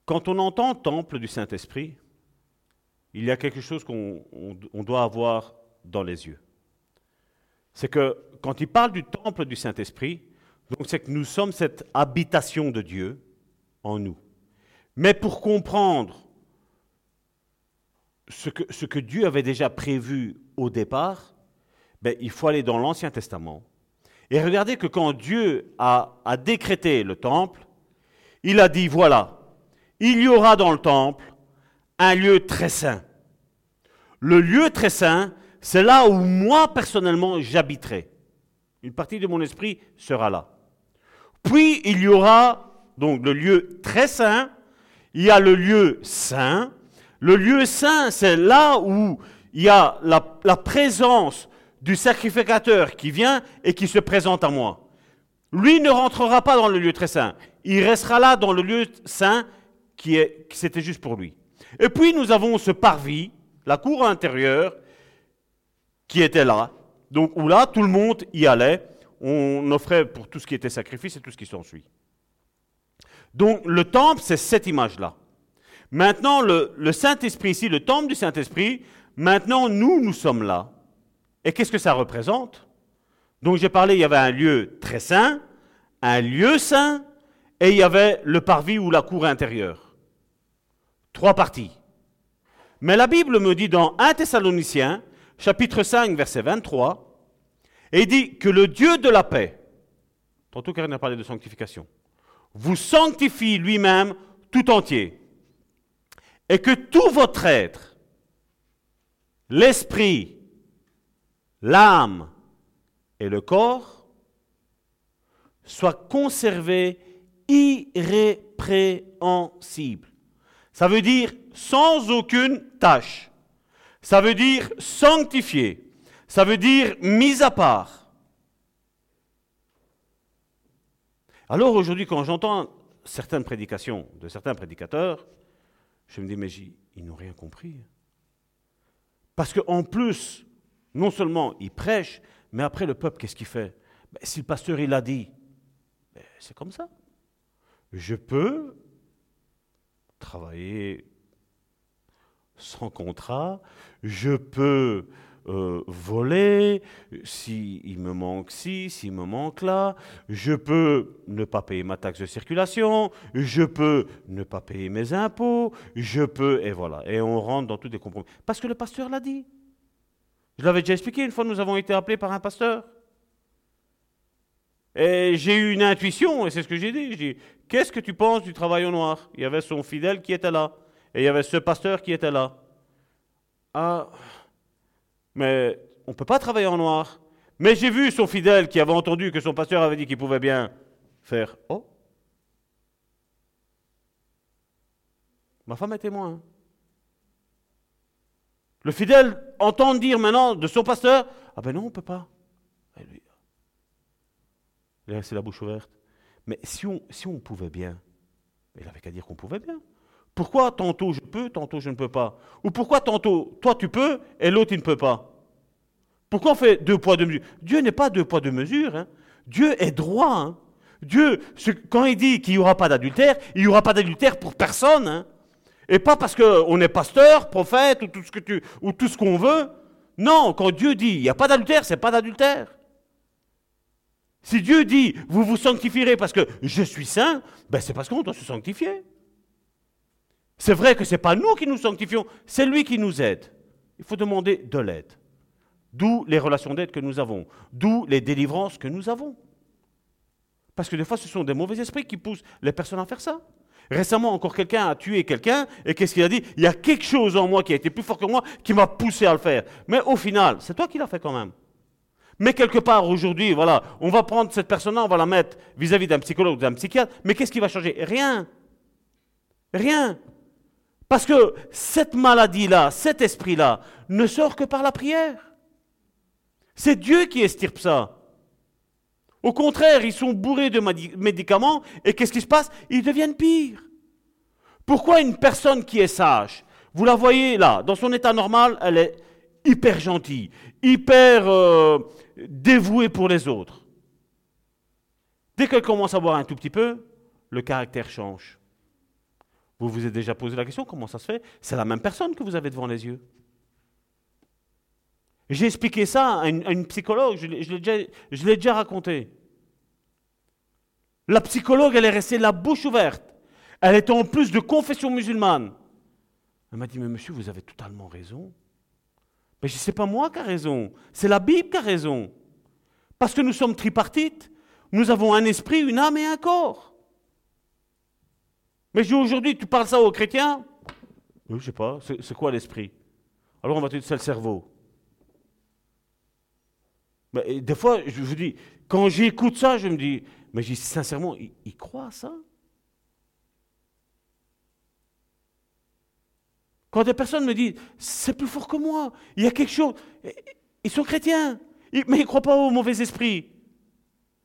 quand on entend temple du Saint-Esprit, il y a quelque chose qu'on on- on doit avoir dans les yeux. C'est que quand il parle du temple du Saint-Esprit, c'est que nous sommes cette habitation de Dieu en nous. Mais pour comprendre ce que Dieu avait déjà prévu au départ, ben, il faut aller dans l'Ancien Testament. Et regardez que quand Dieu a, a décrété le temple, il a dit, voilà, il y aura dans le temple un lieu très saint. Le lieu très saint, c'est là où moi personnellement j'habiterai. Une partie de mon esprit sera là. Puis il y aura donc le lieu très saint, il y a le lieu saint. Le lieu saint, c'est là où il y a la, la présence du sacrificateur qui vient et qui se présente à moi. Lui ne rentrera pas dans le lieu très saint. Il restera là dans le lieu saint qui, est, qui c'était juste pour lui. Et puis nous avons ce parvis, la cour intérieure, qui était là. Donc où là, tout le monde y allait. On offrait pour tout ce qui était sacrifice et tout ce qui s'ensuit. Donc le temple, c'est cette image-là. Maintenant, le, le Saint-Esprit ici, le temple du Saint-Esprit, maintenant, nous, nous sommes là. Et qu'est-ce que ça représente? Donc j'ai parlé, il y avait un lieu très saint, un lieu saint, et il y avait le parvis ou la cour intérieure. Trois parties. Mais la Bible me dit dans 1 Thessaloniciens, chapitre 5, verset 23, et il dit que le Dieu de la paix, tantôt Karine a parlé de sanctification, vous sanctifie lui-même tout entier, et que tout votre être, l'esprit, l'âme et le corps soient conservés irrépréhensibles. Ça veut dire sans aucune tâche. Ça veut dire sanctifié. Ça veut dire mis à part. Alors aujourd'hui, quand j'entends certaines prédications de certains prédicateurs, je me dis, mais ils n'ont rien compris. Parce qu'en plus, non seulement ils prêchent, mais après le peuple, qu'est-ce qu'il fait? Ben, Si le pasteur il a dit, ben, c'est comme ça. Je peux travailler sans contrat, je peux euh, voler, s'il me manque ci, s'il me manque là, je peux ne pas payer ma taxe de circulation, je peux ne pas payer mes impôts, je peux, et voilà, et on rentre dans tous des compromis. Parce que le pasteur l'a dit. Je l'avais déjà expliqué, une fois nous avons été appelés par un pasteur. Et j'ai eu une intuition, et c'est ce que j'ai dit. J'ai dit, qu'est-ce que tu penses du travail au noir? Il y avait son fidèle qui était là, et il y avait ce pasteur qui était là. Ah, mais on ne peut pas travailler en noir. Mais j'ai vu son fidèle qui avait entendu que son pasteur avait dit qu'il pouvait bien faire. Oh Ma femme est témoin. Le fidèle entend dire maintenant de son pasteur Ah ben non, on ne peut pas. Il a resté la bouche ouverte. Mais si on, si on pouvait bien, il n'avait qu'à dire qu'on pouvait bien. Pourquoi tantôt je peux, tantôt je ne peux pas? Ou pourquoi tantôt toi tu peux et l'autre il ne peut pas? Pourquoi on fait deux poids, deux mesures? Dieu n'est pas deux poids, deux mesures. Hein. Dieu est droit. Hein. Dieu, quand il dit qu'il n'y aura pas d'adultère, il n'y aura pas d'adultère pour personne. Hein. Et pas parce qu'on est pasteur, prophète ou tout ce que tu, ou tout ce qu'on veut. Non, quand Dieu dit il n'y a pas d'adultère, c'est pas d'adultère. Si Dieu dit vous vous sanctifierez parce que je suis saint, ben c'est parce qu'on doit se sanctifier. C'est vrai que ce n'est pas nous qui nous sanctifions, c'est lui qui nous aide. Il faut demander de l'aide. D'où les relations d'aide que nous avons, d'où les délivrances que nous avons. Parce que des fois, ce sont des mauvais esprits qui poussent les personnes à faire ça. Récemment, encore quelqu'un a tué quelqu'un, et qu'est-ce qu'il a dit? Il y a quelque chose en moi qui a été plus fort que moi, qui m'a poussé à le faire. Mais au final, c'est toi qui l'as fait quand même. Mais quelque part, aujourd'hui, voilà, on va prendre cette personne-là, on va la mettre vis-à-vis d'un psychologue ou d'un psychiatre, mais qu'est-ce qui va changer? Rien. Rien. Parce que cette maladie-là, cet esprit-là, ne sort que par la prière. C'est Dieu qui estirpe ça. Au contraire, ils sont bourrés de médicaments et qu'est-ce qui se passe? Ils deviennent pires. Pourquoi une personne qui est sage, vous la voyez là, dans son état normal, elle est hyper gentille, hyper euh, dévouée pour les autres? Dès qu'elle commence à boire un tout petit peu, le caractère change. Vous vous êtes déjà posé la question, comment ça se fait? C'est la même personne que vous avez devant les yeux. J'ai expliqué ça à une, psychologue, je l'ai déjà, raconté. La psychologue, elle est restée la bouche ouverte. Elle était en plus de confession musulmane. Elle m'a dit, mais monsieur, vous avez totalement raison. Mais je sais pas moi qui a raison, c'est la Bible qui a raison. Parce que nous sommes tripartites. Nous avons un esprit, une âme et un corps. Mais aujourd'hui, tu parles ça aux chrétiens? Je ne sais pas, c'est quoi l'esprit? Alors on va te dire, c'est le cerveau. Mais, des fois, je vous dis, quand j'écoute ça, je me dis, mais sincèrement, il, il croit ça? Quand des personnes me disent, c'est plus fort que moi, il y a quelque chose, ils sont chrétiens, mais ils ne croient pas au mauvais esprit.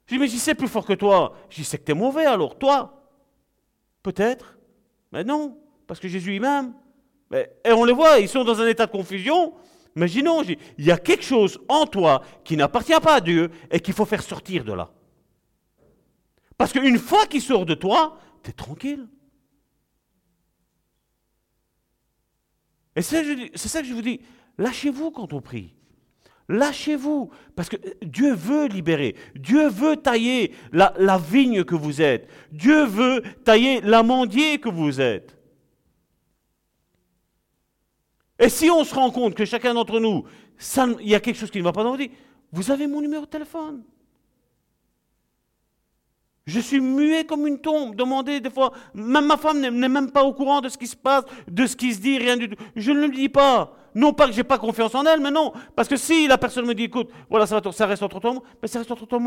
Je dis, mais si c'est plus fort que toi, je dis, c'est que tu es mauvais alors, toi. Peut-être, mais non, parce que Jésus lui-même. Et on les voit, ils sont dans un état de confusion. Non, il y a quelque chose en toi qui n'appartient pas à Dieu et qu'il faut faire sortir de là. Parce qu'une fois qu'il sort de toi, tu es tranquille. Et c'est ça que je vous dis, lâchez-vous quand on prie. Lâchez-vous, parce que Dieu veut libérer, Dieu veut tailler la, vigne que vous êtes, Dieu veut tailler l'amandier que vous êtes. Et si on se rend compte que chacun d'entre nous, il y a quelque chose qui ne va pas dans votre vie, vous avez mon numéro de téléphone. Je suis muet comme une tombe. Demandez des fois, même ma femme n'est même pas au courant de ce qui se passe, de ce qui se dit, rien du tout. Je ne le dis pas. Non pas que j'ai pas confiance en elle, mais non. Parce que si la personne me dit, écoute, voilà, ça, va, ça reste entre toi et moi, mais ça reste entre toi,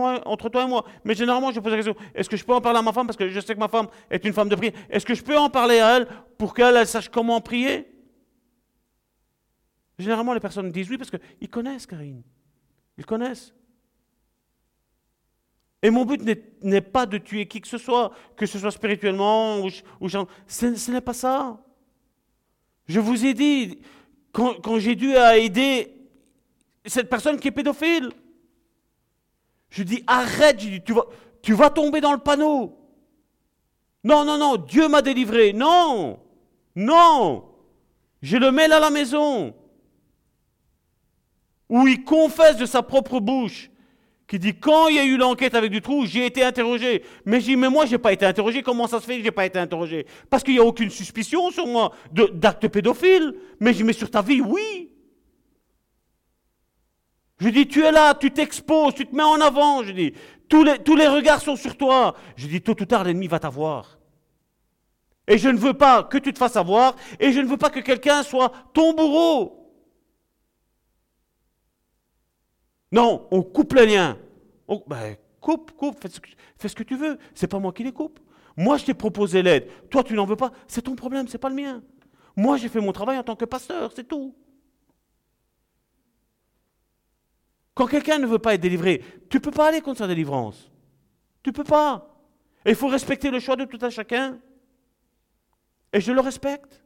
et moi. Mais généralement, je pose la question, est-ce que je peux en parler à ma femme? Parce que je sais que ma femme est une femme de prière. Est-ce que je peux en parler à elle pour qu'elle elle sache comment prier? Généralement, les personnes disent oui parce qu'ils connaissent Karine. Ils connaissent. Et mon but n'est pas de tuer qui que ce soit, que ce soit spirituellement ou, ou ce, n'est pas ça. Je vous ai dit, quand, j'ai dû aider cette personne qui est pédophile, je dis arrête, tu vas tomber dans le panneau. Non, non, non, Dieu m'a délivré. Non, non, je le mets là à la maison, où il confesse de sa propre bouche qui dit quand il y a eu l'enquête avec Dutroux, j'ai été interrogé. Mais dis, mais moi, je n'ai pas été interrogé. Comment ça se fait que je n'ai pas été interrogé? Parce qu'il n'y a aucune suspicion sur moi d'acte pédophile. Mais je mets sur ta vie, oui. Je dis, tu es là, tu t'exposes, tu te mets en avant. Je dis, tous les, tous les regards sont sur toi. Je dis, tôt ou tard, l'ennemi va t'avoir. Et je ne veux pas que tu te fasses avoir, et je ne veux pas que quelqu'un soit ton bourreau. Non, on coupe les liens. Ben, coupe, coupe, fais ce, que, tu veux. C'est pas moi qui les coupe. Moi, je t'ai proposé l'aide. Toi, tu n'en veux pas. C'est ton problème, c'est pas le mien. Moi, j'ai fait mon travail en tant que pasteur, c'est tout. Quand quelqu'un ne veut pas être délivré, tu ne peux pas aller contre sa délivrance. Tu ne peux pas. Et il faut respecter le choix de tout un chacun. Et je le respecte.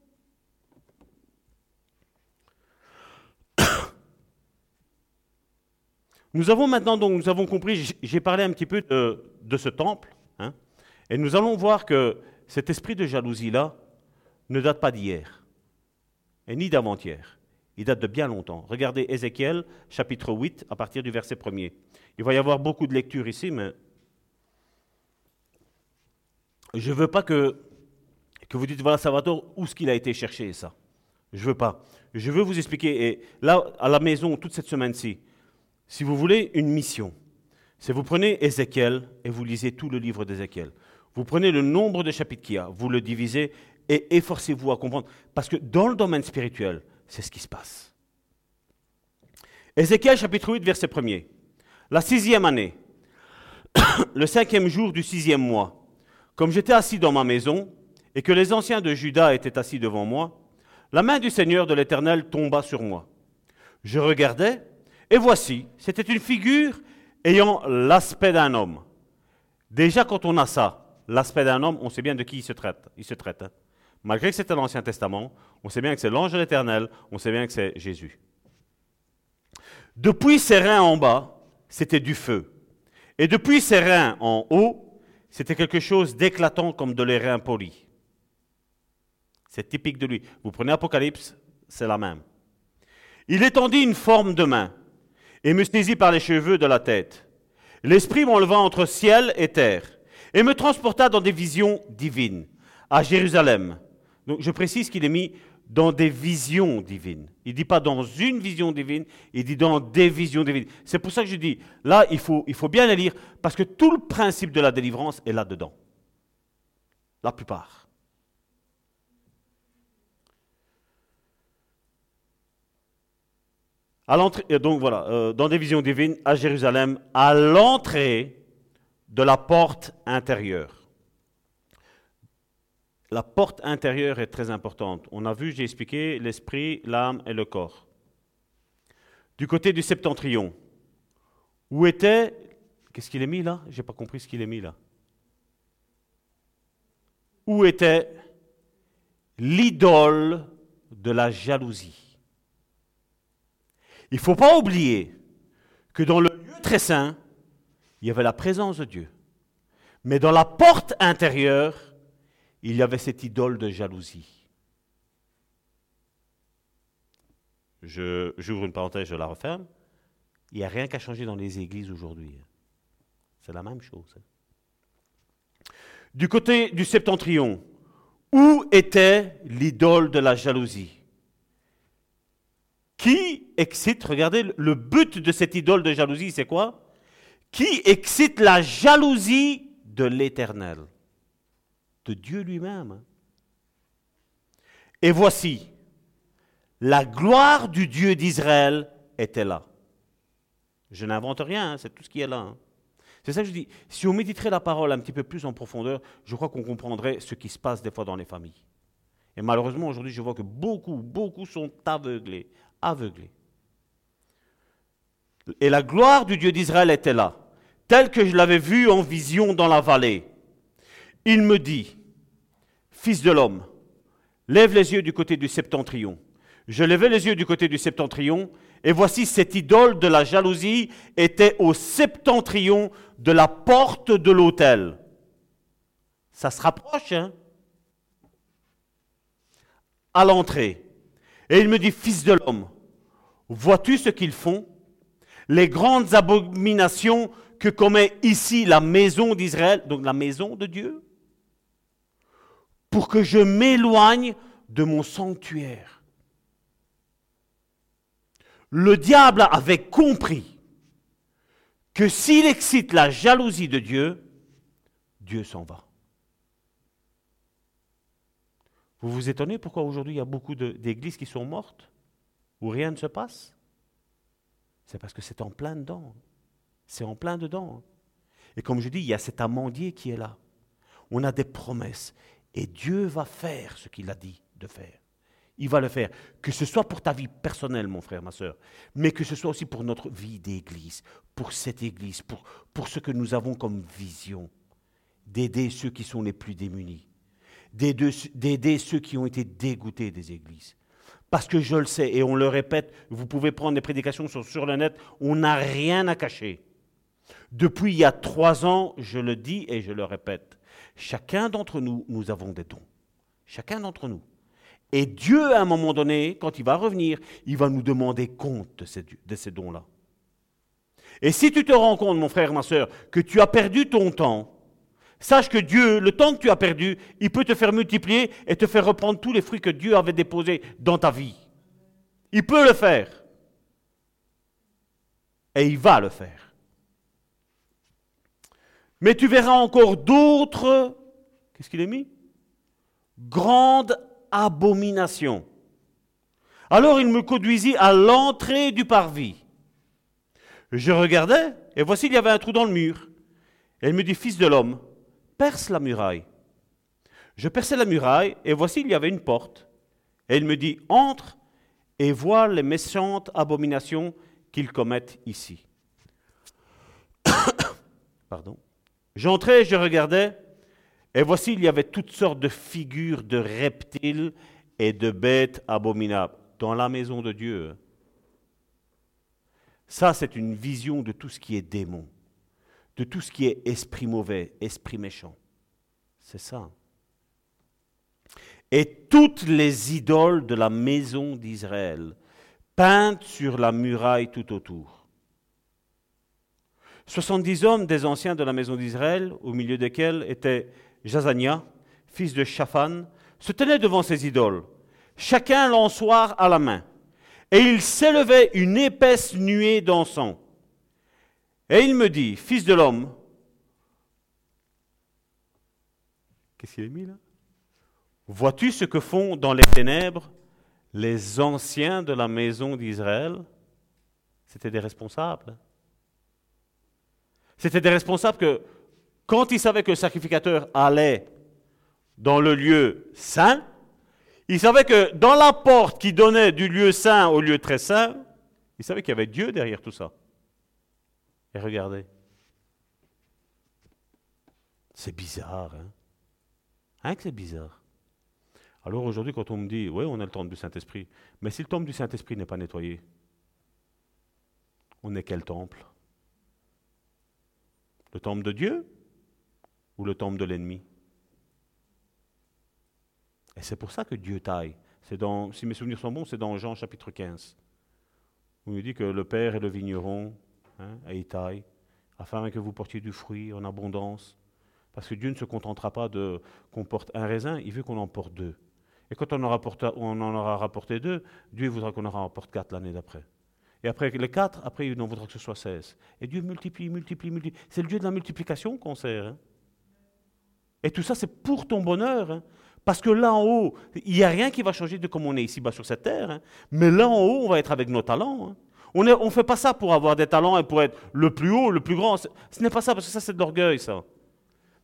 Nous avons maintenant, donc, nous avons compris, j'ai parlé un petit peu de, ce temple, hein, et nous allons voir que cet esprit de jalousie-là ne date pas d'hier, et ni d'avant-hier. Il date de bien longtemps. Regardez Ézéchiel, chapitre 8, à partir du verset 1er. Il va y avoir beaucoup de lectures ici, mais je ne veux pas que, que vous dites, voilà, Salvatore, où est-ce qu'il a été chercher ça? Je ne veux pas. Je veux vous expliquer. Et là, à la maison, toute cette semaine-ci, si vous voulez une mission, c'est vous prenez Ézéchiel et vous lisez tout le livre d'Ézéchiel. Vous prenez le nombre de chapitres qu'il y a, vous le divisez et efforcez-vous à comprendre. Parce que dans le domaine spirituel, c'est ce qui se passe. Ézéchiel chapitre 8, verset 1 La sixième année, le cinquième jour du sixième mois, comme j'étais assis dans ma maison et que les anciens de Juda étaient assis devant moi, la main du Seigneur de l'Éternel tomba sur moi. Je regardais et voici, c'était une figure ayant l'aspect d'un homme. Déjà, quand on a ça, l'aspect d'un homme, on sait bien de qui il se traite. Il se traite. Hein. Malgré que c'était l'Ancien Testament, on sait bien que c'est l'ange de l'Éternel, on sait bien que c'est Jésus. Depuis ses reins en bas, c'était du feu. Et depuis ses reins en haut, c'était quelque chose d'éclatant comme de l'airain poli. C'est typique de lui. Vous prenez Apocalypse, c'est la même. Il étendit une forme de main et me saisit par les cheveux de la tête. L'Esprit m'enleva entre ciel et terre et me transporta dans des visions divines à Jérusalem. Donc je précise qu'il est mis dans des visions divines. Il ne dit pas dans une vision divine, il dit dans des visions divines. C'est pour ça que je dis, là, il faut, il faut bien les lire, parce que tout le principe de la délivrance est là-dedans. La plupart. L'entrée, donc voilà, euh, dans des visions divines à Jérusalem, à l'entrée de la porte intérieure. La porte intérieure est très importante. On a vu, j'ai expliqué, l'esprit, l'âme et le corps. Du côté du septentrion, où était... Qu'est-ce qu'il est mis là? Je n'ai pas compris ce qu'il est mis là. Où était l'idole de la jalousie? Il ne faut pas oublier que dans le lieu très saint, il y avait la présence de Dieu. Mais dans la porte intérieure, il y avait cette idole de jalousie. J'ouvre une parenthèse, je la referme. Il n'y a rien qu'à changer dans les églises aujourd'hui. C'est la même chose. Du côté du septentrion, où était l'idole de la jalousie? Qui excite, regardez, le but de cette idole de jalousie, c'est quoi? Qui excite la jalousie de l'Éternel? De Dieu lui-même. Et voici, la gloire du Dieu d'Israël était là. Je n'invente rien, hein, c'est tout ce qui est là. Hein. C'est ça que je dis. Si on méditerait la parole un petit peu plus en profondeur, je crois qu'on comprendrait ce qui se passe des fois dans les familles. Et malheureusement, aujourd'hui, je vois que beaucoup, beaucoup sont aveuglés. Aveuglés. Et la gloire du Dieu d'Israël était là, telle que je l'avais vue en vision dans la vallée. Il me dit, Fils de l'homme, lève les yeux du côté du septentrion. Je levai les yeux du côté du septentrion, et voici cette idole de la jalousie était au septentrion de la porte de l'autel. Ça se rapproche, hein? À l'entrée. Et il me dit, Fils de l'homme, vois-tu ce qu'ils font? Les grandes abominations que commet ici la maison d'Israël, donc la maison de Dieu pour que je m'éloigne de mon sanctuaire. Le diable avait compris que s'il excite la jalousie de Dieu, Dieu s'en va. Vous vous étonnez pourquoi aujourd'hui il y a beaucoup d'églises qui sont mortes, où rien ne se passe C'est parce que c'est en plein dedans. C'est en plein dedans. Et comme je dis, il y a cet amandier qui est là. On a des promesses. Et Dieu va faire ce qu'il a dit de faire. Il va le faire. Que ce soit pour ta vie personnelle, mon frère, ma soeur, mais que ce soit aussi pour notre vie d'église, pour cette église, pour, pour ce que nous avons comme vision. D'aider ceux qui sont les plus démunis. D'aider ceux qui ont été dégoûtés des églises. Parce que je le sais, et on le répète, vous pouvez prendre des prédications sur, le net, on n'a rien à cacher. Depuis il y a trois ans, je le dis et je le répète, Chacun d'entre nous, nous avons des dons. Chacun d'entre nous. Et Dieu, à un moment donné, quand il va revenir, il va nous demander compte de ces, de ces dons-là. Et si tu te rends compte, mon frère, ma soeur, que tu as perdu ton temps, sache que Dieu, le temps que tu as perdu, il peut te faire multiplier et te faire reprendre tous les fruits que Dieu avait déposés dans ta vie. Il peut le faire. Et il va le faire. Mais tu verras encore d'autres, qu'est-ce qu'il est mis? Grandes abominations. Alors il me conduisit à l'entrée du parvis. Je regardais, et voici il y avait un trou dans le mur. Et il me dit, Fils de l'homme, perce la muraille. Je perçais la muraille, et voici il y avait une porte. Et il me dit, entre et vois les méchantes abominations qu'ils commettent ici. Pardon. J'entrais, je regardais, et voici, il y avait toutes sortes de figures de reptiles et de bêtes abominables dans la maison de Dieu. Ça, c'est une vision de tout ce qui est démon, de tout ce qui est esprit mauvais, esprit méchant. C'est ça. Et toutes les idoles de la maison d'Israël, peintes sur la muraille tout autour. 70 hommes des anciens de la maison d'Israël, au milieu desquels était Jazania, fils de Shaphan, se tenaient devant ces idoles. chacun l'ensoir à la main. Et il s'élevait une épaisse nuée d'encens. Et il me dit, Fils de l'homme, qu'est-ce qu'il a mis là? Vois-tu ce que font dans les ténèbres les anciens de la maison d'Israël? C'était des responsables. C'était des responsables que, quand ils savaient que le sacrificateur allait dans le lieu saint, ils savaient que dans la porte qui donnait du lieu saint au lieu très saint, ils savaient qu'il y avait Dieu derrière tout ça. Et regardez. C'est bizarre, hein Hein que c'est bizarre? Alors aujourd'hui, quand on me dit, oui, on a le temple du Saint-Esprit, mais si le temple du Saint-Esprit n'est pas nettoyé, on est quel temple? Le temple de Dieu ou le temple de l'ennemi? Et c'est pour ça que Dieu taille. C'est dans, si mes souvenirs sont bons, c'est dans Jean chapitre 15. Où il dit que le Père est le vigneron, hein, il taille, afin que vous portiez du fruit en abondance. Parce que Dieu ne se contentera pas de qu'on porte un raisin, il veut qu'on en porte deux. Et quand on, aura on en aura rapporté deux, Dieu voudra qu'on en rapporte quatre l'année d'après. Et après les quatre, après il en voudra que ce soit seize. Et Dieu multiplie, multiplie, multiplie. C'est le Dieu de la multiplication qu'on sert. Hein. Et tout ça, c'est pour ton bonheur. Hein. Parce que là en haut, il n'y a rien qui va changer de comme on est ici-bas sur cette terre. Hein. Mais là en haut, on va être avec nos talents. On ne fait pas ça pour avoir des talents et pour être le plus haut, le plus grand. Ce n'est pas ça, parce que ça, c'est de l'orgueil, ça.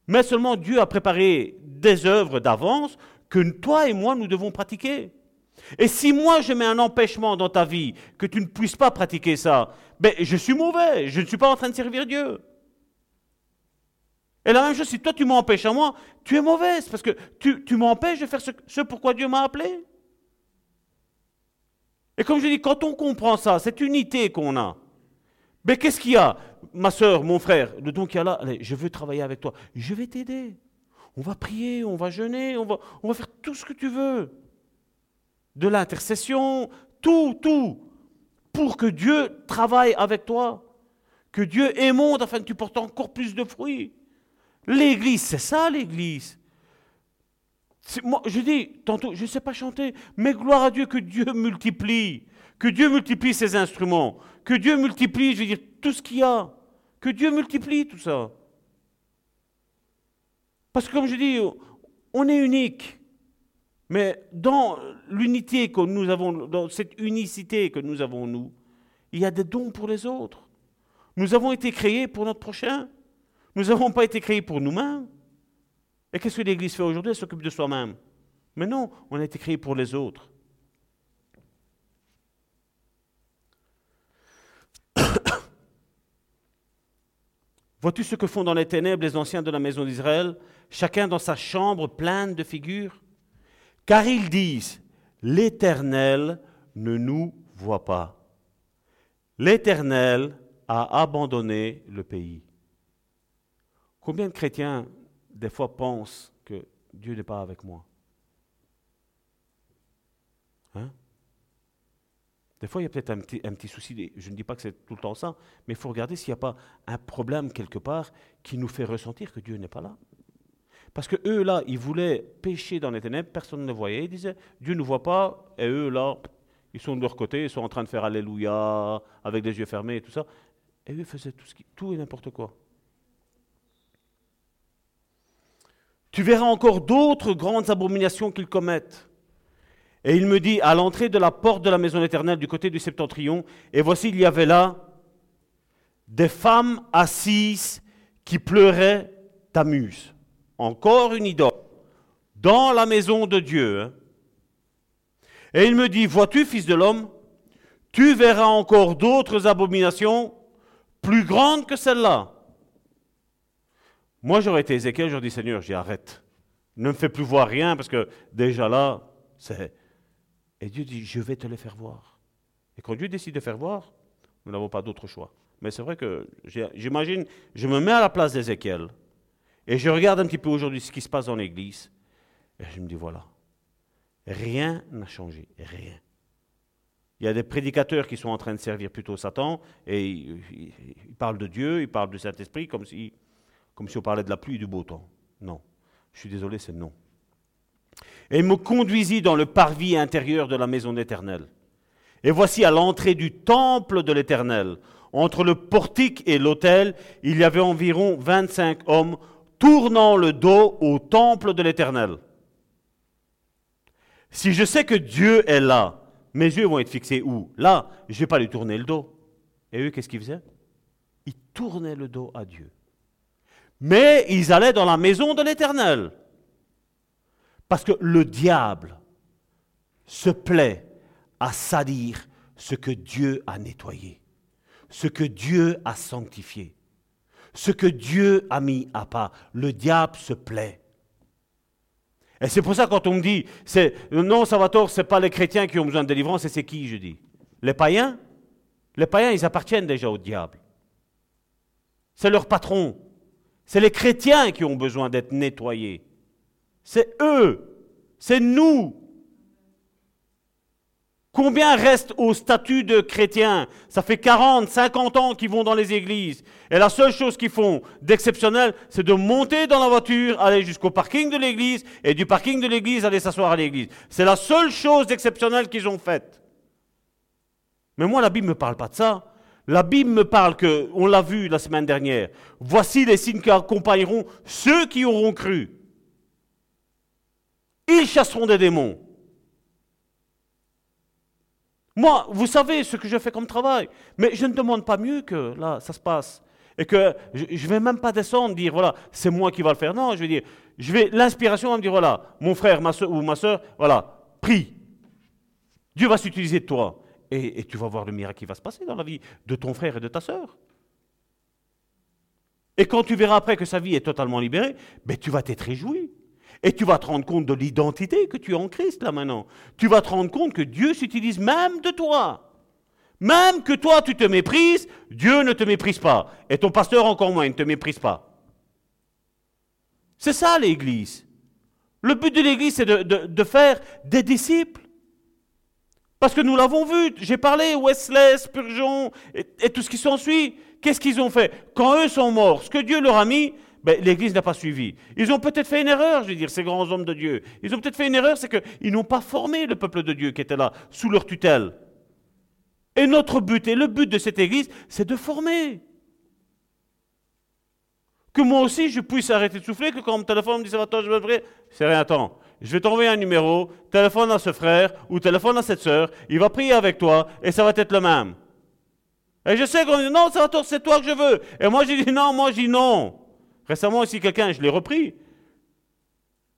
Mais seulement Dieu a préparé des œuvres d'avance que toi et moi, nous devons pratiquer. Et si moi, je mets un empêchement dans ta vie, que tu ne puisses pas pratiquer ça, ben, je suis mauvais, je ne suis pas en train de servir Dieu. Et la même chose, si toi tu m'empêches à moi, tu es mauvaise, parce que tu, tu m'empêches de faire ce, ce pourquoi Dieu m'a appelé. Et comme je dis, quand on comprend ça, cette unité qu'on a, mais qu'est-ce qu'il y a Ma soeur, mon frère, le don qu'il y a là, je veux travailler avec toi. Je vais t'aider. On va prier, on va jeûner, on va, on va faire tout ce que tu veux. De l'intercession, tout, tout. Pour que Dieu travaille avec toi. Que Dieu émonde afin que tu portes encore plus de fruits. L'église, c'est ça l'église. Moi, je dis, tantôt, je ne sais pas chanter, mais gloire à Dieu que Dieu multiplie, que Dieu multiplie ses instruments, que Dieu multiplie, je veux dire, tout ce qu'il y a, que Dieu multiplie tout ça. Parce que comme je dis, on est unique, mais dans l'unité que nous avons, dans cette unicité que nous avons nous, il y a des dons pour les autres. Nous avons été créés pour notre prochain. Nous n'avons pas été créés pour nous-mêmes. Et qu'est-ce que l'Église fait aujourd'hui? Elle s'occupe de soi-même. Mais non, on a été créé pour les autres. Vois-tu ce que font dans les ténèbres les anciens de la maison d'Israël, chacun dans sa chambre pleine de figures? Car ils disent, l'Éternel ne nous voit pas. L'Éternel a abandonné le pays. Combien de chrétiens des fois pensent que Dieu n'est pas avec moi. Hein? Des fois, il y a peut-être un petit, un petit, souci, je ne dis pas que c'est tout le temps ça, mais il faut regarder s'il n'y a pas un problème quelque part qui nous fait ressentir que Dieu n'est pas là. Parce que eux, là, ils voulaient pécher dans les ténèbres, personne ne voyait, ils disaient, Dieu ne voit pas, et eux, là, ils sont de leur côté, ils sont en train de faire Alléluia, avec les yeux fermés et tout ça. Et eux faisaient tout, ce qui, tout et n'importe quoi. Tu verras encore d'autres grandes abominations qu'ils commettent. Et il me dit, à l'entrée de la porte de la maison éternelle du côté du septentrion, et voici, il y avait là des femmes assises qui pleuraient Tamuse. Encore une idole. Dans la maison de Dieu. Hein. Et il me dit, vois-tu, fils de l'homme, tu verras encore d'autres abominations plus grandes que celles-là. Moi, j'aurais été Ézéchiel, j'aurais dit Seigneur, j'y arrête. Ne me fais plus voir rien parce que déjà là, c'est. Et Dieu dit Je vais te les faire voir. Et quand Dieu décide de faire voir, nous n'avons pas d'autre choix. Mais c'est vrai que j'imagine, je me mets à la place d'Ézéchiel et je regarde un petit peu aujourd'hui ce qui se passe dans l'Église et je me dis voilà, rien n'a changé, rien. Il y a des prédicateurs qui sont en train de servir plutôt Satan et ils, ils parlent de Dieu, ils parlent du Saint-Esprit comme si comme si on parlait de la pluie et du beau temps. Non. Je suis désolé, c'est non. et me conduisit dans le parvis intérieur de la maison d'Éternel. Et voici à l'entrée du temple de l'Éternel, entre le portique et l'autel, il y avait environ 25 hommes tournant le dos au temple de l'Éternel. Si je sais que Dieu est là, mes yeux vont être fixés où? Là, je ne vais pas lui tourner le dos. Et eux, qu'est-ce qu'ils faisaient? Ils tournaient le dos à Dieu. Mais ils allaient dans la maison de l'Éternel. Parce que le diable se plaît à salir ce que Dieu a nettoyé, ce que Dieu a sanctifié, ce que Dieu a mis à part. Le diable se plaît. Et c'est pour ça quand on me dit, c'est, non, Salvatore, ce n'est pas les chrétiens qui ont besoin de délivrance, et c'est qui, je dis Les païens? Les païens, ils appartiennent déjà au diable. C'est leur patron. C'est les chrétiens qui ont besoin d'être nettoyés. C'est eux. C'est nous. Combien restent au statut de chrétiens Ça fait 40, 50 ans qu'ils vont dans les églises. Et la seule chose qu'ils font d'exceptionnel, c'est de monter dans la voiture, aller jusqu'au parking de l'église, et du parking de l'église, aller s'asseoir à l'église. C'est la seule chose d'exceptionnelle qu'ils ont faite. Mais moi, la Bible ne me parle pas de ça. La Bible me parle que, on l'a vu la semaine dernière, voici les signes qui accompagneront ceux qui auront cru. Ils chasseront des démons. Moi, vous savez ce que je fais comme travail, mais je ne demande pas mieux que là, ça se passe. Et que je ne vais même pas descendre, dire, voilà, c'est moi qui va le faire. Non, je vais dire, je vais, l'inspiration va me dire, voilà, mon frère ma soeur, ou ma soeur, voilà, prie. Dieu va s'utiliser de toi. Et, tu vas voir le miracle qui va se passer dans la vie de ton frère et de ta soeur. Et quand tu verras après que sa vie est totalement libérée, ben, tu vas t'être réjoui. Et tu vas te rendre compte de l'identité que tu as en Christ là maintenant. Tu vas te rendre compte que Dieu s'utilise même de toi. Même que toi tu te méprises, Dieu ne te méprise pas. Et ton pasteur encore moins, il ne te méprise pas. C'est ça l'Église. Le but de l'Église, c'est de, faire des disciples. Parce que nous l'avons vu, j'ai parlé, Wesley, Spurgeon et, tout ce qui s'ensuit. Qu'est-ce qu'ils ont fait? Quand eux sont morts, ce que Dieu leur a mis, ben, l'Église n'a pas suivi. Ils ont peut-être fait une erreur, je veux dire, ces grands hommes de Dieu. Ils ont peut-être fait une erreur, c'est qu'ils n'ont pas formé le peuple de Dieu qui était là, sous leur tutelle. Et notre but, et le but de cette Église, c'est de former. Que moi aussi, je puisse arrêter de souffler, que quand mon téléphone me dit, ça va, je vais c'est rien, attends. Je vais t'envoyer un numéro, téléphone à ce frère ou téléphone à cette sœur, il va prier avec toi et ça va être le même. Et je sais qu'on dit non, c'est toi que je veux. Et moi, j'ai dit non, moi, je dis non. Récemment, ici, quelqu'un, je l'ai repris.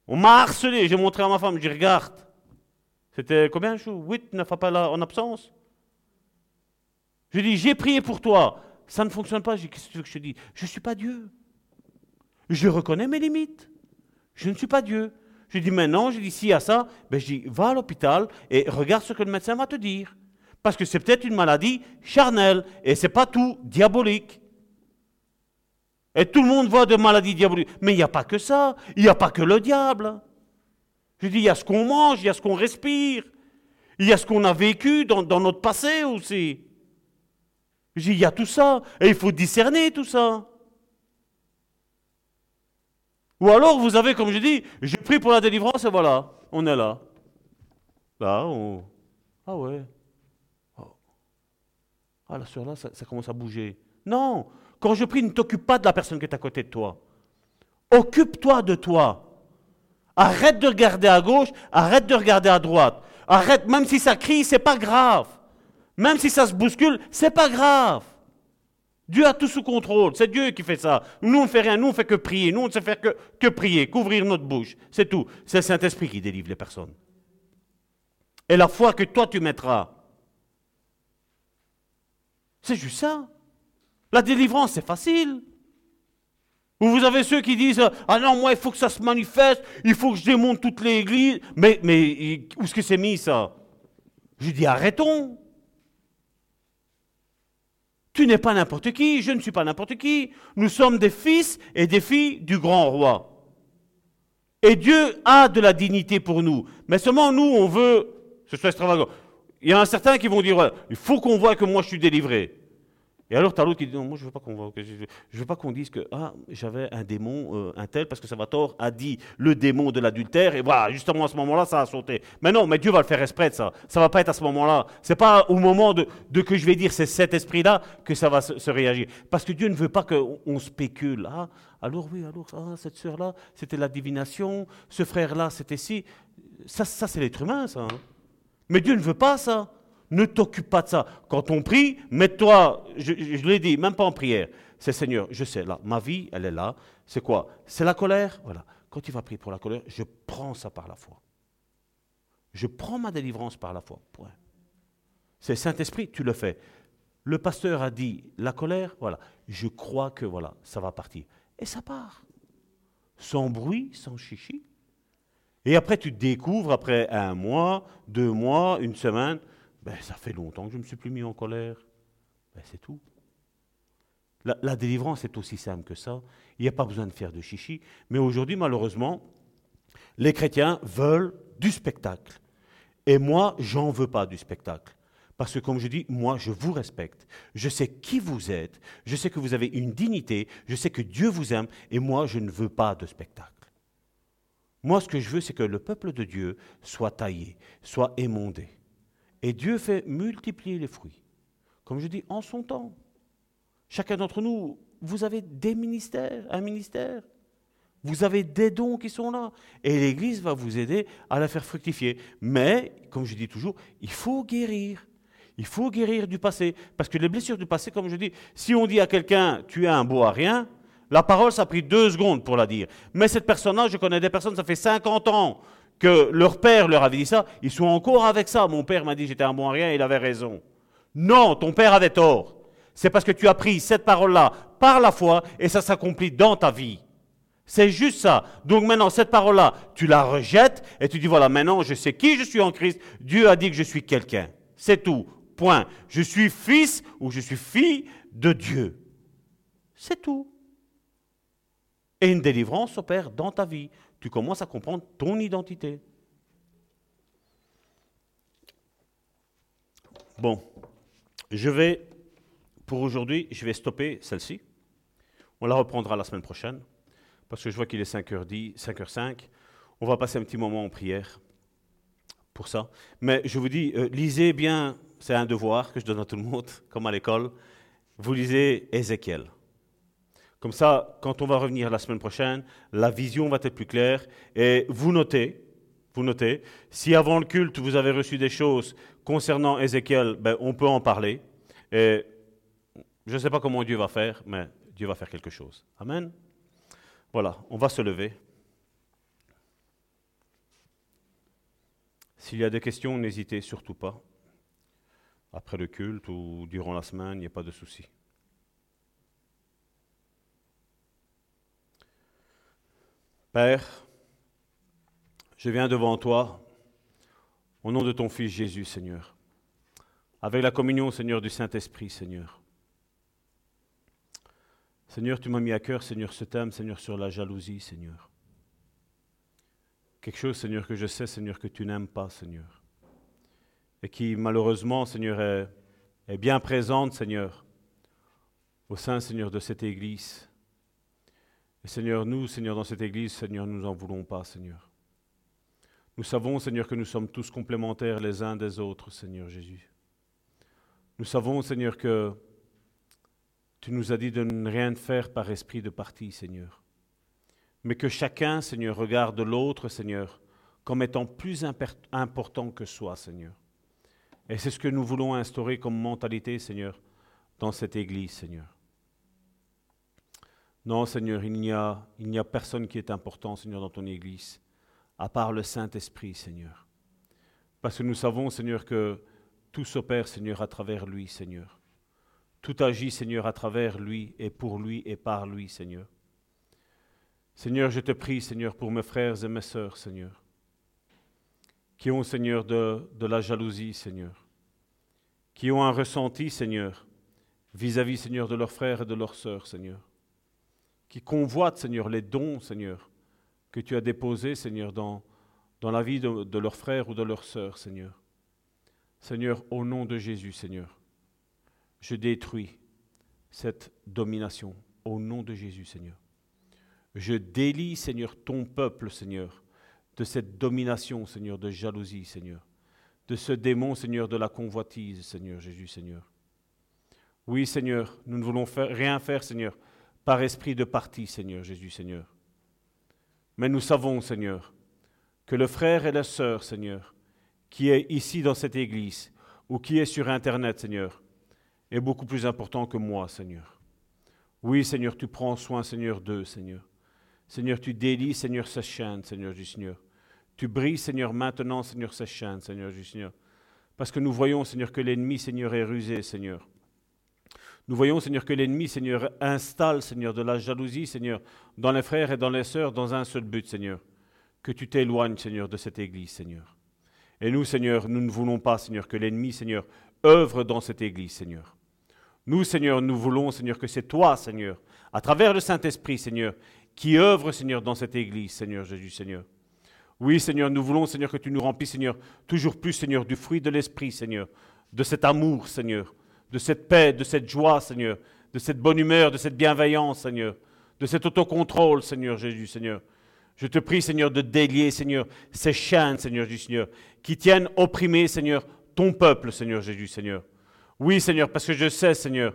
On m'a harcelé. J'ai montré à ma femme, je dis, regarde. C'était combien, chou? 8, 9 appels en absence. Je dis, j'ai prié pour toi. Ça ne fonctionne pas. Qu'est-ce que tu veux que je te Je ne suis pas Dieu. Je reconnais mes limites. Je ne suis pas Dieu. Je dis maintenant, je dis s'il y a ça, ben je dis va à l'hôpital et regarde ce que le médecin va te dire. Parce que c'est peut-être une maladie charnelle et c'est pas tout diabolique. Et tout le monde voit de maladies diaboliques. Mais il n'y a pas que ça. Il n'y a pas que le diable. Je dis, il y a ce qu'on mange, il y a ce qu'on respire. Il y a ce qu'on a vécu dans, notre passé aussi. Je dis, il y a tout ça. Et il faut discerner tout ça. Ou alors, vous avez, comme je dis, je prie pour la délivrance et voilà, on est là. Là, on... Ah ouais. Oh. Ah, la soeur là, ça commence à bouger. Non, quand je prie, ne t'occupe pas de la personne qui est à côté de toi. Occupe-toi de toi. Arrête de regarder à gauche, arrête de regarder à droite. Arrête, même si ça crie, c'est pas grave. Même si ça se bouscule, c'est pas grave. Dieu a tout sous contrôle. C'est Dieu qui fait ça. Nous, on ne fait rien. Nous, on ne fait que prier. Nous, on ne sait faire que, prier, couvrir notre bouche. C'est tout. C'est le Saint-Esprit qui délivre les personnes. Et la foi que toi, tu mettras, c'est juste ça. La délivrance, c'est facile. Ou vous avez ceux qui disent Ah non, moi, il faut que ça se manifeste, il faut que je démonte toutes les églises. Mais, mais où est-ce que c'est mis ça? Je dis Arrêtons. Tu n'es pas n'importe qui, je ne suis pas n'importe qui. Nous sommes des fils et des filles du grand roi. Et Dieu a de la dignité pour nous. Mais seulement nous, on veut, ce soit extravagant. Il y en a certains qui vont dire Il faut qu'on voit que moi je suis délivré. Et alors, l'autre qui dit Non, moi, je veux pas qu'on je veux pas qu'on dise que ah, j'avais un démon, euh, un tel, parce que Salvatore a dit le démon de l'adultère, et voilà, justement à ce moment-là, ça a sauté. Mais non, mais Dieu va le faire exprès de ça. Ça va pas être à ce moment-là. Ce n'est pas au moment de, que je vais dire c'est cet esprit-là que ça va se, réagir. Parce que Dieu ne veut pas qu'on spécule. Ah, alors oui, alors ah, cette sœur-là, c'était la divination, ce frère-là, c'était si. Ça, ça c'est l'être humain, ça. Hein. Mais Dieu ne veut pas ça. Ne t'occupe pas de ça. Quand on prie, mets-toi, je, l'ai dit, même pas en prière. C'est Seigneur, je sais, là, ma vie, elle est là. C'est quoi? C'est la colère? Voilà. Quand tu vas prier pour la colère, je prends ça par la foi. Je prends ma délivrance par la foi. Point. C'est Saint-Esprit, tu le fais. Le pasteur a dit la colère, voilà. Je crois que voilà, ça va partir. Et ça part. Sans bruit, sans chichi. Et après, tu découvres, après un mois, deux mois, une semaine, ben, ça fait longtemps que je ne me suis plus mis en colère. Ben, c'est tout. La, délivrance est aussi simple que ça. Il n'y a pas besoin de faire de chichi. Mais aujourd'hui, malheureusement, les chrétiens veulent du spectacle. Et moi, j'en veux pas du spectacle. Parce que comme je dis, moi, je vous respecte. Je sais qui vous êtes. Je sais que vous avez une dignité. Je sais que Dieu vous aime. Et moi, je ne veux pas de spectacle. Moi, ce que je veux, c'est que le peuple de Dieu soit taillé, soit émondé. Et Dieu fait multiplier les fruits. Comme je dis, en son temps. Chacun d'entre nous, vous avez des ministères, un ministère. Vous avez des dons qui sont là. Et l'Église va vous aider à la faire fructifier. Mais, comme je dis toujours, il faut guérir. Il faut guérir du passé. Parce que les blessures du passé, comme je dis, si on dit à quelqu'un, tu es un beau à rien, la parole, ça a pris deux secondes pour la dire. Mais cette personne-là, je connais des personnes, ça fait 50 ans que leur père leur avait dit ça, ils sont encore avec ça. Mon père m'a dit j'étais un bon rien, il avait raison. Non, ton père avait tort. C'est parce que tu as pris cette parole-là par la foi et ça s'accomplit dans ta vie. C'est juste ça. Donc maintenant, cette parole-là, tu la rejettes et tu dis, voilà, maintenant, je sais qui je suis en Christ. Dieu a dit que je suis quelqu'un. C'est tout. Point. Je suis fils ou je suis fille de Dieu. C'est tout. Et une délivrance s'opère dans ta vie tu commences à comprendre ton identité. Bon, je vais, pour aujourd'hui, je vais stopper celle-ci. On la reprendra la semaine prochaine, parce que je vois qu'il est 5h10, 5h05. On va passer un petit moment en prière pour ça. Mais je vous dis, euh, lisez bien, c'est un devoir que je donne à tout le monde, comme à l'école. Vous lisez Ézéchiel. Comme ça, quand on va revenir la semaine prochaine, la vision va être plus claire. Et vous notez, vous notez, si avant le culte vous avez reçu des choses concernant Ézéchiel, ben, on peut en parler. Et je ne sais pas comment Dieu va faire, mais Dieu va faire quelque chose. Amen. Voilà, on va se lever. S'il y a des questions, n'hésitez surtout pas. Après le culte ou durant la semaine, il n'y a pas de souci. Père, je viens devant toi au nom de ton Fils Jésus, Seigneur, avec la communion, Seigneur, du Saint-Esprit, Seigneur. Seigneur, tu m'as mis à cœur, Seigneur, ce thème, Seigneur, sur la jalousie, Seigneur. Quelque chose, Seigneur, que je sais, Seigneur, que tu n'aimes pas, Seigneur. Et qui, malheureusement, Seigneur, est, bien présente, Seigneur, au sein, Seigneur, de cette Église. Et Seigneur, nous, Seigneur, dans cette Église, Seigneur, nous n'en voulons pas, Seigneur. Nous savons, Seigneur, que nous sommes tous complémentaires les uns des autres, Seigneur Jésus. Nous savons, Seigneur, que tu nous as dit de ne rien faire par esprit de parti, Seigneur. Mais que chacun, Seigneur, regarde l'autre, Seigneur, comme étant plus important que soi, Seigneur. Et c'est ce que nous voulons instaurer comme mentalité, Seigneur, dans cette Église, Seigneur. Non, Seigneur, il n'y a, personne qui est important, Seigneur, dans ton Église, à part le Saint-Esprit, Seigneur. Parce que nous savons, Seigneur, que tout s'opère, Seigneur, à travers lui, Seigneur. Tout agit, Seigneur, à travers lui et pour lui et par lui, Seigneur. Seigneur, je te prie, Seigneur, pour mes frères et mes sœurs, Seigneur, qui ont, Seigneur, de, de la jalousie, Seigneur, qui ont un ressenti, Seigneur, vis-à-vis, Seigneur, de leurs frères et de leurs sœurs, Seigneur qui convoitent, Seigneur, les dons, Seigneur, que tu as déposés, Seigneur, dans, la vie de, leurs frères ou de leurs sœurs, Seigneur. Seigneur, au nom de Jésus, Seigneur, je détruis cette domination au nom de Jésus, Seigneur. Je délie, Seigneur, ton peuple, Seigneur, de cette domination, Seigneur, de jalousie, Seigneur, de ce démon, Seigneur, de la convoitise, Seigneur Jésus, Seigneur. Oui, Seigneur, nous ne voulons rien faire, Seigneur, par esprit de parti, Seigneur Jésus, Seigneur. Mais nous savons, Seigneur, que le frère et la sœur, Seigneur, qui est ici dans cette église ou qui est sur Internet, Seigneur, est beaucoup plus important que moi, Seigneur. Oui, Seigneur, tu prends soin, Seigneur, d'eux, Seigneur. Seigneur, tu délies, Seigneur, ces chaînes, Seigneur du Seigneur. Tu brilles, Seigneur, maintenant, Seigneur, ces chaînes, Seigneur du Seigneur. Parce que nous voyons, Seigneur, que l'ennemi, Seigneur, est rusé, Seigneur. Nous voyons, Seigneur, que l'ennemi, Seigneur, installe, Seigneur, de la jalousie, Seigneur, dans les frères et dans les sœurs, dans un seul but, Seigneur. Que tu t'éloignes, Seigneur, de cette église, Seigneur. Et nous, Seigneur, nous ne voulons pas, Seigneur, que l'ennemi, Seigneur, œuvre dans cette église, Seigneur. Nous, Seigneur, nous voulons, Seigneur, que c'est toi, Seigneur, à travers le Saint-Esprit, Seigneur, qui œuvre, Seigneur, dans cette église, Seigneur Jésus, Seigneur. Oui, Seigneur, nous voulons, Seigneur, que tu nous remplis, Seigneur, toujours plus, Seigneur, du fruit de l'Esprit, Seigneur, de cet amour, Seigneur, de cette paix, de cette joie, Seigneur, de cette bonne humeur, de cette bienveillance, Seigneur, de cet autocontrôle, Seigneur Jésus, Seigneur. Je te prie, Seigneur, de délier, Seigneur, ces chaînes, Seigneur Jésus, Seigneur, qui tiennent opprimés, Seigneur, ton peuple, Seigneur Jésus, Seigneur. Oui, Seigneur, parce que je sais, Seigneur,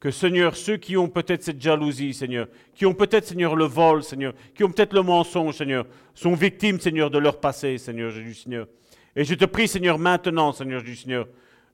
que Seigneur, ceux qui ont peut-être cette jalousie, Seigneur, qui ont peut-être, Seigneur, le vol, Seigneur, qui ont peut-être le mensonge, Seigneur, sont victimes, Seigneur, de leur passé, Seigneur Jésus, Seigneur. Et je te prie, Seigneur, maintenant, Seigneur Jésus, Seigneur,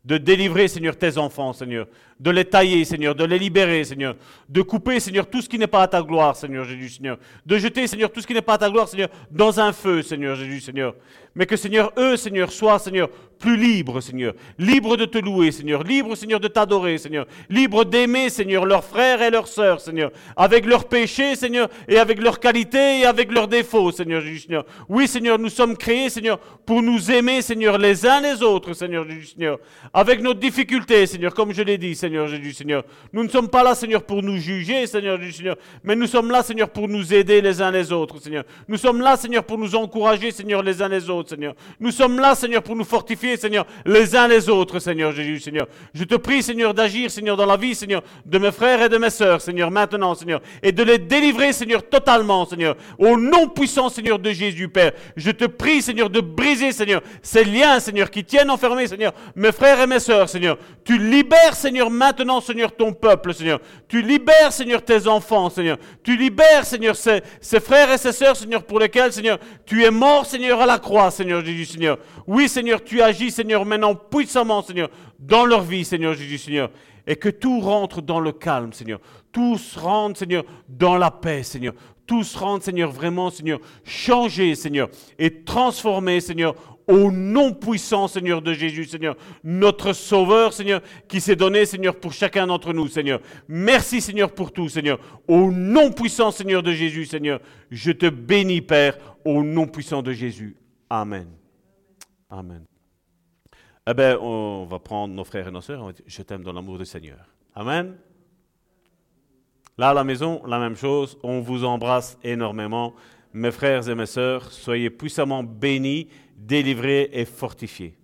de délivrer, Seigneur, tes enfants, Seigneur, de les tailler, Seigneur, de les libérer, Seigneur, de couper, Seigneur, tout ce qui n'est pas à ta gloire, Seigneur Jésus, Seigneur, de jeter, Seigneur, tout ce qui n'est pas à ta gloire, Seigneur, dans un feu, Seigneur Jésus, Seigneur. Mais que, Seigneur, eux, Seigneur, soient, Seigneur, plus libres, Seigneur, libres de te louer, Seigneur, libres, Seigneur, de t'adorer, Seigneur, libres d'aimer, Seigneur, leurs frères et leurs sœurs, Seigneur, avec leurs péchés, Seigneur, et avec leurs qualités et avec leurs défauts, Seigneur Jésus, Seigneur. Oui, Seigneur, nous sommes créés, Seigneur, pour nous aimer, Seigneur, les uns les autres, Seigneur Jésus, Seigneur, avec nos difficultés, Seigneur, comme je l'ai dit, Seigneur Jésus, Seigneur. Nous ne sommes pas là, Seigneur, pour nous juger, Seigneur Jésus, Seigneur, mais nous sommes là, Seigneur, pour nous aider les uns les autres, Seigneur. Nous sommes là, Seigneur, pour nous encourager, Seigneur, les uns les autres, Seigneur. Nous sommes là, Seigneur, pour nous fortifier, Seigneur, les uns les autres, Seigneur Jésus, Seigneur. Je te prie, Seigneur, d'agir, Seigneur, dans la vie, Seigneur, de mes frères et de mes sœurs, Seigneur, maintenant, Seigneur, et de les délivrer, Seigneur, totalement, Seigneur, au nom puissant, Seigneur, de Jésus, Père. Je te prie, Seigneur, de briser, Seigneur, ces liens, Seigneur, qui tiennent enfermés, Seigneur, mes frères mes sœurs, Seigneur. Tu libères, Seigneur, maintenant, Seigneur, ton peuple, Seigneur. Tu libères, Seigneur, tes enfants, Seigneur. Tu libères, Seigneur, ces, frères et ces sœurs, Seigneur, pour lesquels, Seigneur, tu es mort, Seigneur, à la croix, Seigneur Jésus, Seigneur. Oui, Seigneur, tu agis, Seigneur, maintenant puissamment, Seigneur, dans leur vie, Seigneur Jésus, Seigneur. Et que tout rentre dans le calme, Seigneur. Tout se rende, Seigneur, dans la paix, Seigneur. Tout se rende, Seigneur, vraiment, Seigneur, changé, Seigneur, et transformé, Seigneur, au nom puissant, Seigneur, de Jésus, Seigneur, notre Sauveur, Seigneur, qui s'est donné, Seigneur, pour chacun d'entre nous, Seigneur. Merci, Seigneur, pour tout, Seigneur. Au nom puissant, Seigneur, de Jésus, Seigneur, je te bénis, Père, au nom puissant de Jésus. Amen. Amen. Eh bien, on va prendre nos frères et nos sœurs, on va dire, je t'aime dans l'amour du Seigneur. Amen. Là, à la maison, la même chose, on vous embrasse énormément. Mes frères et mes sœurs, soyez puissamment bénis, délivrés et fortifiés.